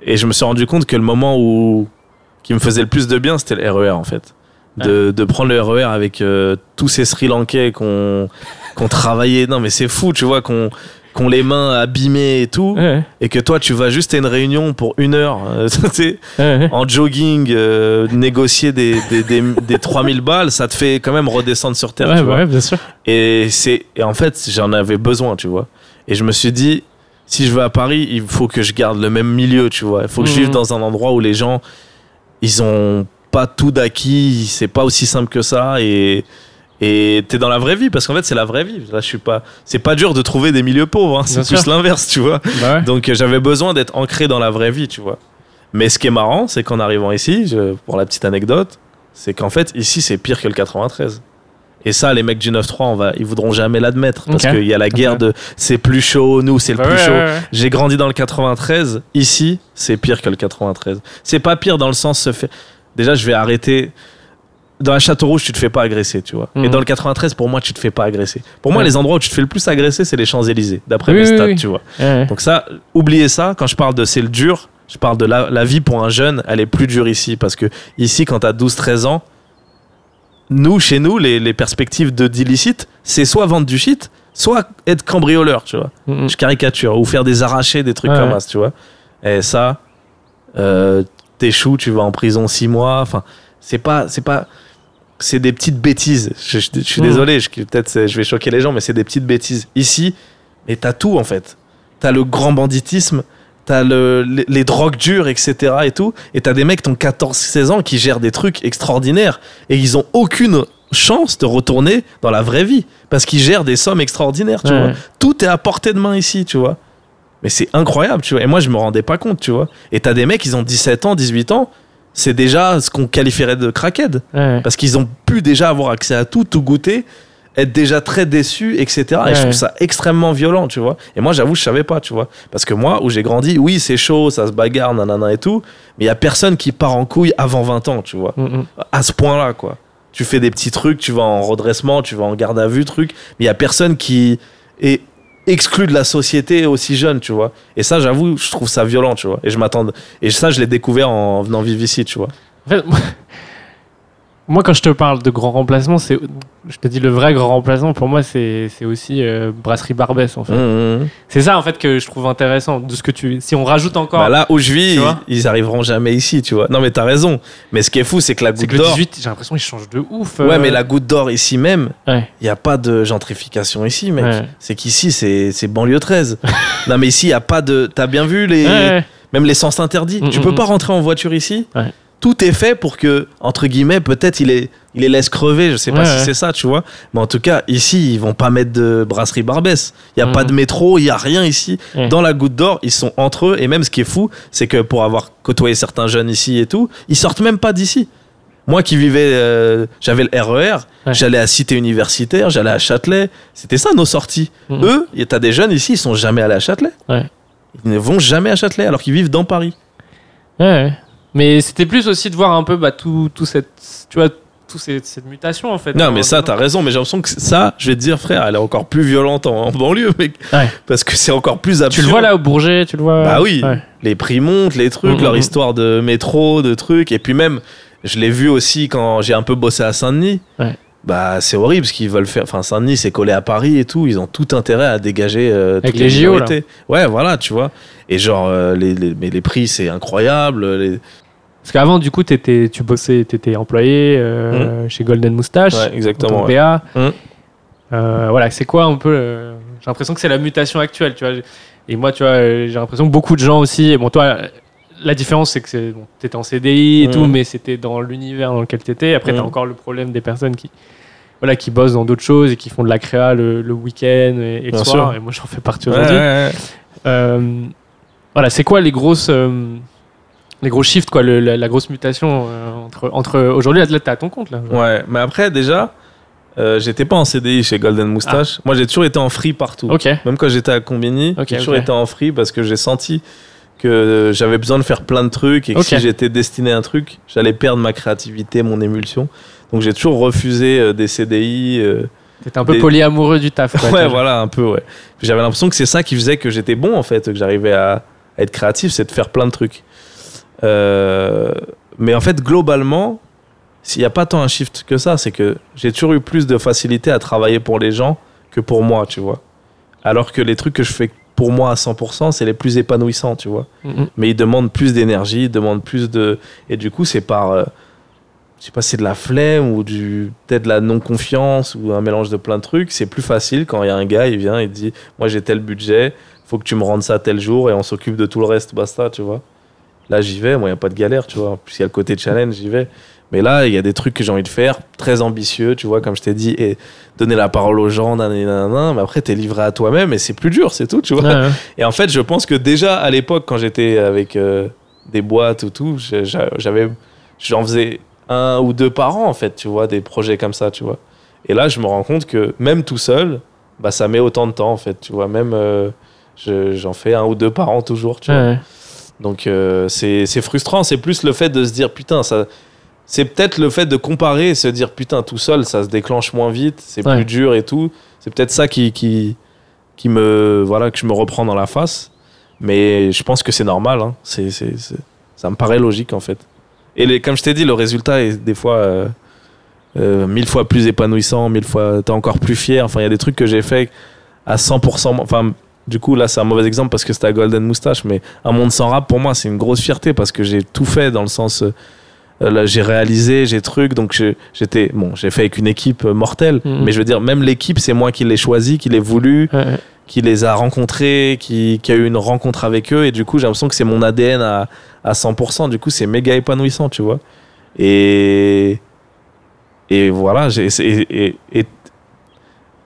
Et je me suis rendu compte que le moment où qui me faisait le plus de bien, c'était le RER en fait. De, de prendre le RER avec euh, tous ces Sri Lankais qu'on qu'on travaillait. Non, mais c'est fou, tu vois, qu'on qu'on les mains abîmées et tout. Ouais, Et que toi, tu vas juste à une réunion pour une heure. euh, (laughs) ouais, en jogging, euh, négocier des, des, des, des 3000 balles, ça te fait quand même redescendre sur terre. Ouais, tu bah vois. ouais, bien sûr. Et, c'est, et en fait, j'en avais besoin, tu vois. Et je me suis dit, si je vais à Paris, il faut que je garde le même milieu, tu vois. Il faut que je Mhm. vive dans un endroit où les gens, ils ont pas tout d'acquis, c'est pas aussi simple que ça. Et, et t'es dans la vraie vie, parce qu'en fait, c'est la vraie vie. Là, je suis pas, c'est pas dur de trouver des milieux pauvres, hein. c'est plus l'inverse, tu vois. Bah ouais. Donc euh, j'avais besoin d'être ancré dans la vraie vie, tu vois. Mais ce qui est marrant, c'est qu'en arrivant ici, je- pour la petite anecdote, c'est qu'en fait, ici, c'est pire que le 93. Et ça, les mecs du 9-3, on va, ils voudront jamais l'admettre. Parce qu'il y a la guerre de c'est plus chaud, nous, c'est le Bah plus chaud. ouais, ouais. J'ai grandi dans le 93. Ici, c'est pire que le 93. C'est pas pire dans le sens se fait. Déjà, je vais arrêter. Dans la Château Rouge, tu te fais pas agresser, tu vois. Et Mhm. dans le 93, pour moi, tu te fais pas agresser. Pour moi, Ouais. les endroits où tu te fais le plus agresser, c'est les Champs-Élysées, d'après Oui, mes stats, oui. tu vois. Ouais. Donc ça, oubliez ça. Quand je parle de c'est le dur, je parle de la, la vie pour un jeune, elle est plus dure ici. Parce que ici, quand t'as 12-13 ans, nous, chez nous, les, les perspectives de d'illicite, c'est soit vendre du shit, soit être cambrioleur, tu vois. Mm. Je caricature. Ou faire des arrachés, des trucs Ouais, comme ça, tu vois. Et ça, euh, t'échoues, tu vas en prison six mois. Enfin, c'est pas, c'est pas, c'est des petites bêtises. Je, je- je suis Mm. désolé, je, peut-être je vais choquer les gens, mais c'est des petites bêtises. Ici, mais t'as tout en fait. T'as le grand banditisme, t'as le, les, les drogues dures, etc. et tout. Et t'as des mecs qui ont 14-16 ans qui gèrent des trucs extraordinaires et ils ont aucune chance de retourner dans la vraie vie parce qu'ils gèrent des sommes extraordinaires, tu Ouais. vois. Tout est à portée de main ici, tu vois. Mais c'est incroyable, tu vois. Et moi, je me rendais pas compte, tu vois. Et t'as des mecs, ils ont 17 ans, 18 ans. C'est déjà ce qu'on qualifierait de crackhead. Ouais. Parce qu'ils ont pu déjà avoir accès à tout, tout goûter, être déjà très déçus, etc. Et je trouve ça extrêmement violent, tu vois. Et moi, j'avoue, je savais pas, tu vois. Parce que moi, où j'ai grandi, oui, c'est chaud, ça se bagarre, nanana et tout. Mais il y a personne qui part en couille avant 20 ans, tu vois. Mm, mm. À ce point-là, quoi. Tu fais des petits trucs, tu vas en redressement, tu vas en garde à vue, truc. Mais il y a personne qui est exclu de la société aussi jeune, tu vois. Et ça, j'avoue, je trouve ça violent, tu vois. Et je m'attends. Et ça, je l'ai découvert en venant vivre ici, tu vois. En fait, moi- quand je te parle de grand remplacement, c'est, je te dis le vrai grand remplacement pour moi, c'est, c'est aussi euh, Brasserie Barbès en fait. Mmh, mmh. C'est ça en fait que je trouve intéressant de ce que tu. Si on rajoute encore, Bah là où je vis, ils, arriveront jamais ici, tu vois. Non, mais t'as raison. Mais ce qui est fou, c'est que la c'est goutte que le d'or. 18, j'ai l'impression qu'il change de ouf. Ouais, euh, mais la goutte d'or ici même, Ouais. il n'y a pas de gentrification ici, mec. Ouais. C'est qu'ici, c'est c'est banlieue 13. (laughs) non, mais ici, il n'y a pas de. T'as bien vu les. Ouais, ouais. Même les sens interdits. Mm, tu mm, peux mm. pas rentrer en voiture ici. Ouais. Tout est fait pour que, entre guillemets, peut-être il les, il les laisse crever. Je sais pas Ouais, si ouais. c'est ça, tu vois. Mais en tout cas, ici, ils vont pas mettre de brasserie Barbès. Il y a Mm. pas de métro, il y a rien ici. Ouais. Dans la goutte d'or, ils sont entre eux. Et même ce qui est fou, c'est que pour avoir côtoyé certains jeunes ici et tout, ils sortent même pas d'ici. Moi qui vivais, euh, j'avais le RER, Ouais. j'allais à Cité Universitaire, j'allais à Châtelet. C'était ça nos sorties. Mhm. Eux, y a- t'as des jeunes ici, ils sont jamais allés à Châtelet. Ils ne vont jamais à Châtelet alors qu'ils vivent dans Paris. Ouais. Mais c'était plus aussi de voir un peu bah, tout, tout cette, tu vois, tout ces- cette mutation en fait. Non, mais ça, t'as raison. Mais j'ai l'impression que ça, je vais te dire, frère, elle est encore plus violente en, en banlieue, mec. Ouais. Parce que c'est encore plus absurde. Tu le vois là au Bourget, tu le vois. Bah oui. Ouais. les prix montent, les trucs, Mhm. leur histoire de métro, de trucs. Et puis même, je l'ai vu aussi quand j'ai un peu bossé à Saint-Denis. Ouais. Bah, c'est horrible ce qu'ils veulent faire. Enfin, Saint-Denis, c'est collé à Paris et tout. Ils ont tout intérêt à dégager. euh, Avec les JO, là. Ouais, voilà, tu vois. Et genre, euh, les, les- mais les prix, c'est incroyable. Les... Parce qu'avant, du coup, étais, tu bossais, t'étais employé euh, chez Golden Moustache. Ouais, exactement. ouais. BA. Hum. Euh, voilà, c'est quoi un peu. J'ai l'impression que c'est la mutation actuelle, tu vois. Et moi, tu vois, euh, j'ai l'impression que beaucoup de gens aussi. Bon, toi, la différence, c'est que bon, t'étais en CDI et tout, mais c'était dans l'univers dans lequel t'étais. Après, t'as Mhm. encore le problème des personnes qui. Voilà, qui bossent dans d'autres choses et qui font de la créa le, le week-end et, et le soir. sûr. Et moi, j'en fais partie aujourd'hui. ouais, ouais. Euh, voilà, c'est quoi les grosses, euh, les gros shifts, quoi, le- la, la grosse mutation euh, entre, entre aujourd'hui, là, t'es à ton compte là. Ouais, mais après, déjà, euh, j'étais pas en CDI chez Golden Moustache. Moi, j'ai toujours été en free partout. Ah. Même quand j'étais à Combini, j'ai toujours été en free parce que j'ai senti que j'avais besoin de faire plein de trucs et que si j'étais destiné à un truc, j'allais perdre ma créativité, mon émulsion. Donc j'ai toujours refusé euh, des CDI. euh, T'étais un peu Des- polyamoureux du taf. quoi, ouais, voilà, un peu, ouais. J'avais l'impression que c'est ça qui faisait que j'étais bon, en fait, que j'arrivais à, à être créatif, c'est de faire plein de trucs. Euh, mais en fait, globalement, s'il n'y a pas tant un shift que ça, c'est que j'ai toujours eu plus de facilité à travailler pour les gens que pour moi, tu vois. Alors que les trucs que je fais pour moi à 100%, c'est les plus épanouissants, tu vois. Mhm. Mais ils demandent plus d'énergie, ils demandent plus de. Et du coup, c'est par. euh, je sais pas, si c'est de la flemme ou du peut-être de la non-confiance ou un mélange de plein de trucs. C'est plus facile quand il y a un gars, il vient, il dit Moi j'ai tel budget, faut que tu me rendes ça tel jour et on s'occupe de tout le reste, basta, tu vois. Là, j'y vais, moi, il n'y a pas de galère, tu vois. En plus, il y a le côté challenge, j'y vais. Mais là, il y a des trucs que j'ai envie de faire, très ambitieux, tu vois, comme je t'ai dit, et donner la parole aux gens, nanana, nanana, mais après, t'es livré à toi-même et c'est plus dur, c'est tout, tu vois. Ouais. Et en fait, je pense que déjà à l'époque, quand j'étais avec euh, des boîtes ou tout, j'avais, j'en faisais un ou deux par an, en fait, tu vois, des projets comme ça, tu vois. Et là, je me rends compte que même tout seul, bah, ça met autant de temps, en fait, tu vois. Même, euh, je- j'en fais un ou deux par an toujours, tu vois. Ouais. Donc, euh, c'est c'est frustrant. C'est plus le fait de se dire, putain, ça. C'est peut-être le fait de comparer et se dire, putain, tout seul, ça se déclenche moins vite, c'est Ouais. plus dur et tout. C'est peut-être ça qui, qui, qui me. Voilà, que je me reprends dans la face. Mais je pense que c'est normal. hein. C'est, c'est- c'est- ça me paraît logique, en fait. Et les, comme je t'ai dit, le résultat est des fois euh, euh, mille fois plus épanouissant, mille fois. T'es encore plus fier. Enfin, il y a des trucs que j'ai fait à 100%. Enfin, du coup, là, c'est un mauvais exemple parce que c'était à Golden Moustache, mais un monde sans rap, pour moi, c'est une grosse fierté parce que j'ai tout fait dans le sens. euh, j'ai réalisé, j'ai truc, donc j'étais. Bon, j'ai fait avec une équipe euh, mortelle, Mhm. mais je veux dire, même l'équipe, c'est moi qui l'ai choisi, qui l'ai voulu, Ouais, qui les a rencontrés, qui, qui a eu une rencontre avec eux, et du coup, j'ai l'impression que c'est mon ADN à, à 100%. Du coup, c'est méga épanouissant, tu vois. Et. Et voilà, j'ai- c'est- et, et- et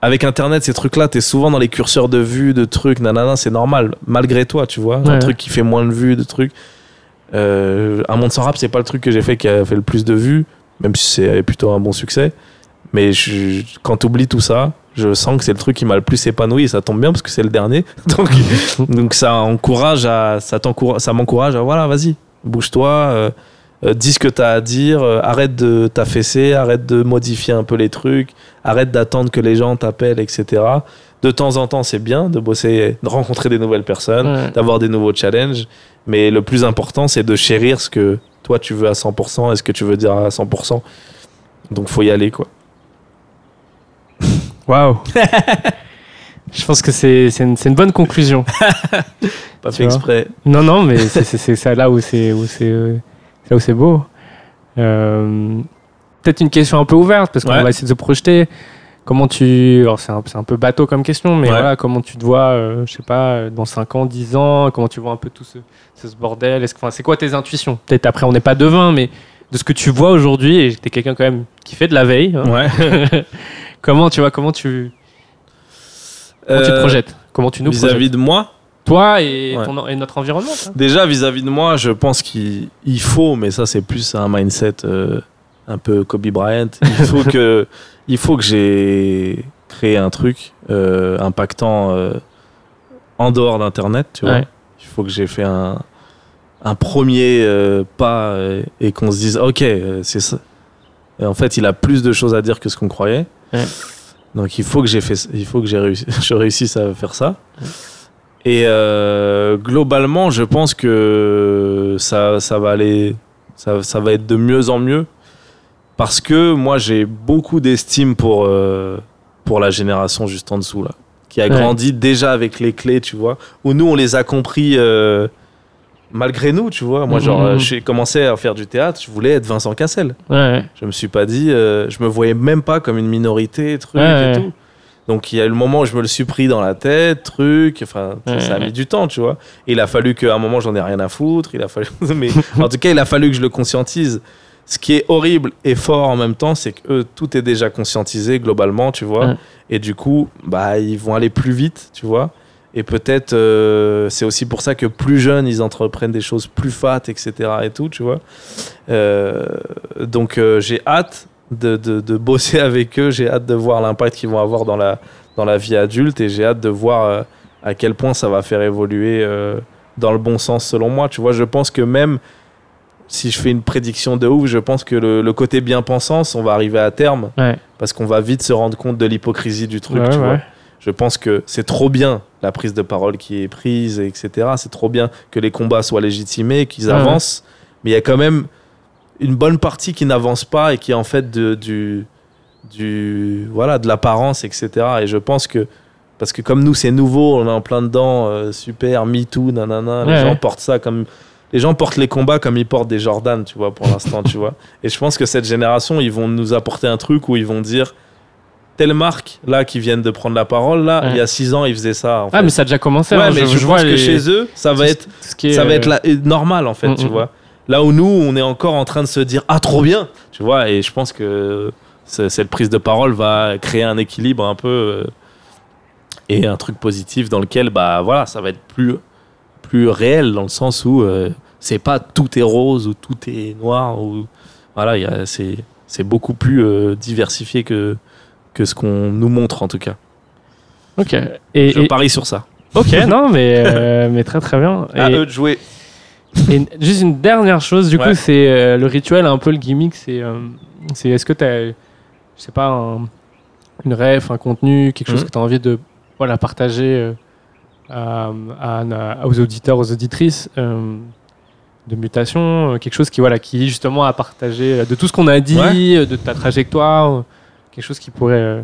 avec Internet, ces trucs-là, t'es souvent dans les curseurs de vues, de trucs, nanana, c'est normal, malgré toi, tu vois. Ouais. Un truc qui fait moins de vues, de trucs. Euh, un monde sans rap, c'est pas le truc que j'ai fait qui a fait le plus de vues, même si c'est plutôt un bon succès. Mais je, quand t'oublies tout ça, je sens que c'est le truc qui m'a le plus épanoui et ça tombe bien parce que c'est le dernier. (laughs) Donc, (laughs) donc ça encourage à, ça m'encourage à voilà, vas-y, bouge-toi, euh, euh, dis ce que t'as à dire, euh, arrête de t'affaisser, arrête de modifier un peu les trucs, arrête d'attendre que les gens t'appellent, etc. De temps en temps, c'est bien de bosser, de rencontrer des nouvelles personnes, Ouais. d'avoir des nouveaux challenges. Mais le plus important, c'est de chérir ce que toi tu veux à 100% et ce que tu veux dire à 100%. Donc faut y aller, quoi. (laughs) Waouh. (laughs) Je pense que c'est une, une bonne conclusion. (laughs) Pas Tu fait exprès. Non, non, mais c'est- ça là où c'est où c'est euh, c'est là où c'est beau. Euh, Peut-être une question un peu ouverte parce qu'on Ouais. va essayer de se projeter. Comment tu. Alors, c'est un, un peu bateau comme question, mais Ouais. voilà, comment tu te vois, euh, je sais pas, euh, dans 5 ans, 10 ans Comment tu vois un peu tout ce, ce, ce bordel C'est quoi tes intuitions? Peut-être après, on n'est pas devin, mais de ce que tu vois aujourd'hui, et t'es quelqu'un quand même qui fait de la veille. hein. Ouais. (laughs) comment tu vois, comment tu, comment tu te Euh, projettes? Comment tu nous Vis-à-vis projettes? de moi, Toi et, Ouais. ton- et notre environnement. Déjà, vis-à-vis de moi, je pense qu'il il faut, mais ça, c'est plus un mindset euh, un peu Kobe Bryant. Il faut (laughs) que, il faut que j'ai créé un truc euh, impactant euh, en dehors d'Internet, tu vois. Ouais. Il faut que j'ai fait un, un premier euh, pas et qu'on se dise, ok, c'est ça. Et en fait, il a plus de choses à dire que ce qu'on croyait. Ouais. Donc, il faut que j'ai fait, il faut que j'ai réussi, (laughs) je réussisse à faire ça. Et globalement, je pense que ça, ça va aller, ça, ça va être de mieux en mieux parce que moi j'ai beaucoup d'estime pour euh, pour la génération juste en dessous là, qui a Ouais. grandi déjà avec les clés, tu vois. Où nous on les a compris euh, malgré nous, tu vois. Moi, Mhm. genre, euh, j'ai commencé à faire du théâtre, je voulais être Vincent Cassel. Ouais. Je me suis pas dit, euh, je me voyais même pas comme une minorité, truc Ouais, et tout. Donc il y a eu le moment où je me le suis pris dans la tête, truc, enfin Ouais, ça a mis du temps, tu vois. Il a fallu qu'à un moment j'en ai rien à foutre, il a fallu (laughs) mais (laughs) en tout cas, il a fallu que je le conscientise. Ce qui est horrible et fort en même temps, c'est que eux, tout est déjà conscientisé globalement, tu vois. Ouais. Et du coup, bah ils vont aller plus vite, tu vois. Et peut-être euh, c'est aussi pour ça que plus jeunes, ils entreprennent des choses plus fat, etc. et tout, tu vois. Euh, donc euh, j'ai hâte de, de, de bosser (laughs) avec eux, j'ai hâte de voir l'impact qu'ils vont avoir dans la, dans la vie adulte et j'ai hâte de voir à quel point ça va faire évoluer dans le bon sens selon moi. Tu vois, je pense que même si je fais une prédiction de ouf, je pense que le, le côté bien-pensance, on va arriver à terme Ouais. parce qu'on va vite se rendre compte de l'hypocrisie du truc, Ouais, tu ouais. vois. Je pense que c'est trop bien la prise de parole qui est prise, etc. C'est trop bien que les combats soient légitimés, qu'ils avancent. Mais il y a quand même une bonne partie qui n'avance pas et qui est en fait de, du, du, voilà, de l'apparence, etc. Et je pense que, parce que comme nous, c'est nouveau, on est en plein dedans, euh, super, MeToo, nanana, les gens ouais. portent ça comme. Les gens portent les combats comme ils portent des Jordan, tu vois, pour l'instant, tu vois. Et je pense que cette génération, ils vont nous apporter un truc où ils vont dire telle marque, là, qui viennent de prendre la parole, là, Ouais. il y a six ans, ils faisaient ça. En Ah, fait. mais ça a déjà commencé. ouais, hein, mais je, vois pense que chez eux, ça va être est, ça va euh, être la- et normal en fait, Mm, tu mm, vois. Là où nous, on est encore en train de se dire ah trop bien, tu vois. Et je pense que ce- cette prise de parole va créer un équilibre un peu euh, et un truc positif dans lequel bah voilà, ça va être plus plus réel dans le sens où euh, c'est pas tout est rose ou tout est noir ou voilà, il y a- c'est c'est beaucoup plus euh, diversifié que que ce qu'on nous montre en tout cas. Ok. Et, Je et- parie sur ça. ok, (laughs) non, mais, euh, mais très très bien. À Et- eux de jouer. Et juste une dernière chose, du Ouais. coup, c'est euh, le rituel, un peu le gimmick, c'est euh, c'est est-ce que tu as, je sais pas, un- une ref, un contenu, quelque chose Mhm. que tu as envie de voilà, partager euh, à, à- à- aux auditeurs, aux auditrices euh, de mutation, euh, quelque chose qui, voilà, qui justement à partager euh, de tout ce qu'on a dit, Ouais. euh, de ta trajectoire, euh, quelque chose qui pourrait. euh,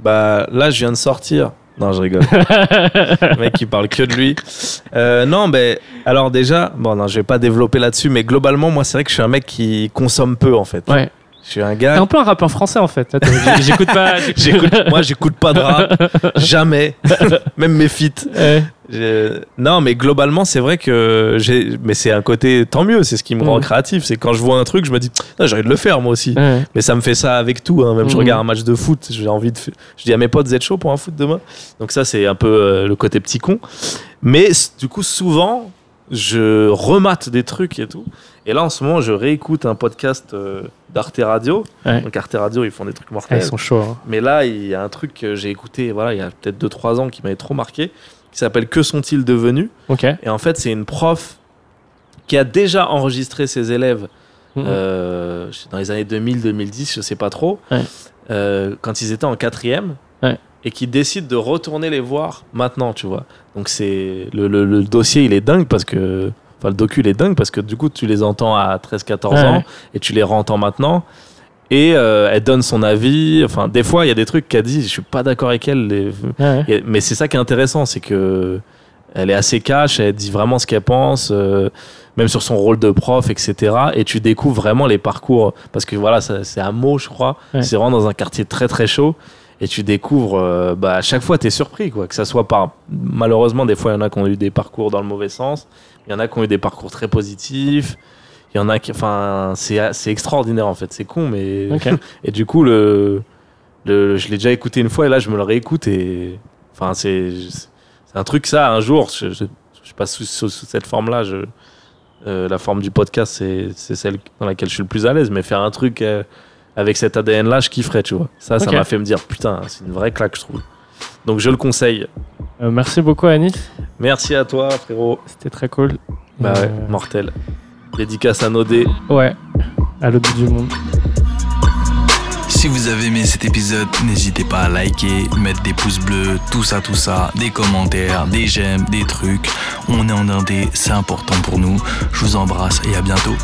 Bah là, je viens de sortir Non, je rigole. (laughs) le mec qui parle que de lui. Euh, non, mais alors déjà, bon, non, je vais pas développer là-dessus, mais globalement, moi, c'est vrai que je suis un mec qui consomme peu en fait. Ouais. Je suis un T'es gars. un peu un rappeur français en fait. Attends, J'écoute pas. (laughs) J'écoute, (laughs) moi, j'écoute pas de rap, (laughs) jamais, même mes feats. Ouais. Non, mais globalement, c'est vrai que j'ai. Mais c'est un côté, tant mieux, c'est ce qui me rend Mm. créatif. C'est quand je vois un truc, je me dis, j'ai envie de le faire moi aussi. Ouais. Mais ça me fait ça avec tout. hein. Même je Mhm. regarde un match de foot, j'ai envie de. Je dis à mes potes, vous êtes chaud pour un foot demain? Donc ça, c'est un peu euh, le côté petit con. Mais du coup, souvent, je remate des trucs et tout. Et là, en ce moment, je réécoute un podcast euh, d'Arte Radio. Ouais. Donc Arte Radio, ils font des trucs mortels. ils sont chauds. hein. Mais là, il y a un truc que j'ai écouté, voilà, il y a peut-être 2-3 ans qui m'avait trop marqué, qui s'appelle Que sont-ils devenus? Et en fait, c'est une prof qui a déjà enregistré ses élèves Mhm. euh, dans les années 2000-2010, je sais pas trop, Ouais. euh, quand ils étaient en quatrième. Et qui décident de retourner les voir maintenant, tu vois. Donc c'est le, le- le dossier, il est dingue parce que, enfin le docu, il est dingue parce que du coup, tu les entends à 13-14 Ouais, ans et tu les réentends maintenant. Et euh, elle donne son avis. Enfin, des fois, il y a des trucs qu'elle dit, je suis pas d'accord avec elle. les- Ouais. et- mais c'est ça qui est intéressant, c'est que elle est assez cash, elle dit vraiment ce qu'elle pense, euh, même sur son rôle de prof, etc. Et tu découvres vraiment les parcours, parce que voilà, c'est un mot, je crois. Ouais. C'est vraiment dans un quartier très très chaud. Et tu découvres, euh, bah, à chaque fois, tu es surpris, quoi. Que ça soit par. Malheureusement, des fois, il y en a qui ont eu des parcours dans le mauvais sens. Il y en a qui ont eu des parcours très positifs. Il y en a qui. Enfin, c'est c'est extraordinaire, en fait. C'est con, mais. (laughs) Et du coup, le, le, je l'ai déjà écouté une fois et là, je me le réécoute et. Enfin, c'est c'est un truc, ça, un jour, je, je, je passe sous, sous- sous cette forme-là. Je, euh, la forme du podcast, c'est c'est celle dans laquelle je suis le plus à l'aise, mais faire un truc euh, avec cet ADN-là, je kifferais, tu vois. Ça, ça m'a fait me dire, putain, c'est une vraie claque, je trouve. Donc, je le conseille. Euh, merci beaucoup, Anis. Merci à toi, frérot. C'était très cool. Bah ouais, Euh, mortel. Dédicace à Nodé. ouais. À l'autre bout du monde. Si vous avez aimé cet épisode, n'hésitez pas à liker, mettre des pouces bleus, tout ça, tout ça, des commentaires, des j'aime, des trucs. On est en indé, c'est important pour nous. Je vous embrasse et à bientôt.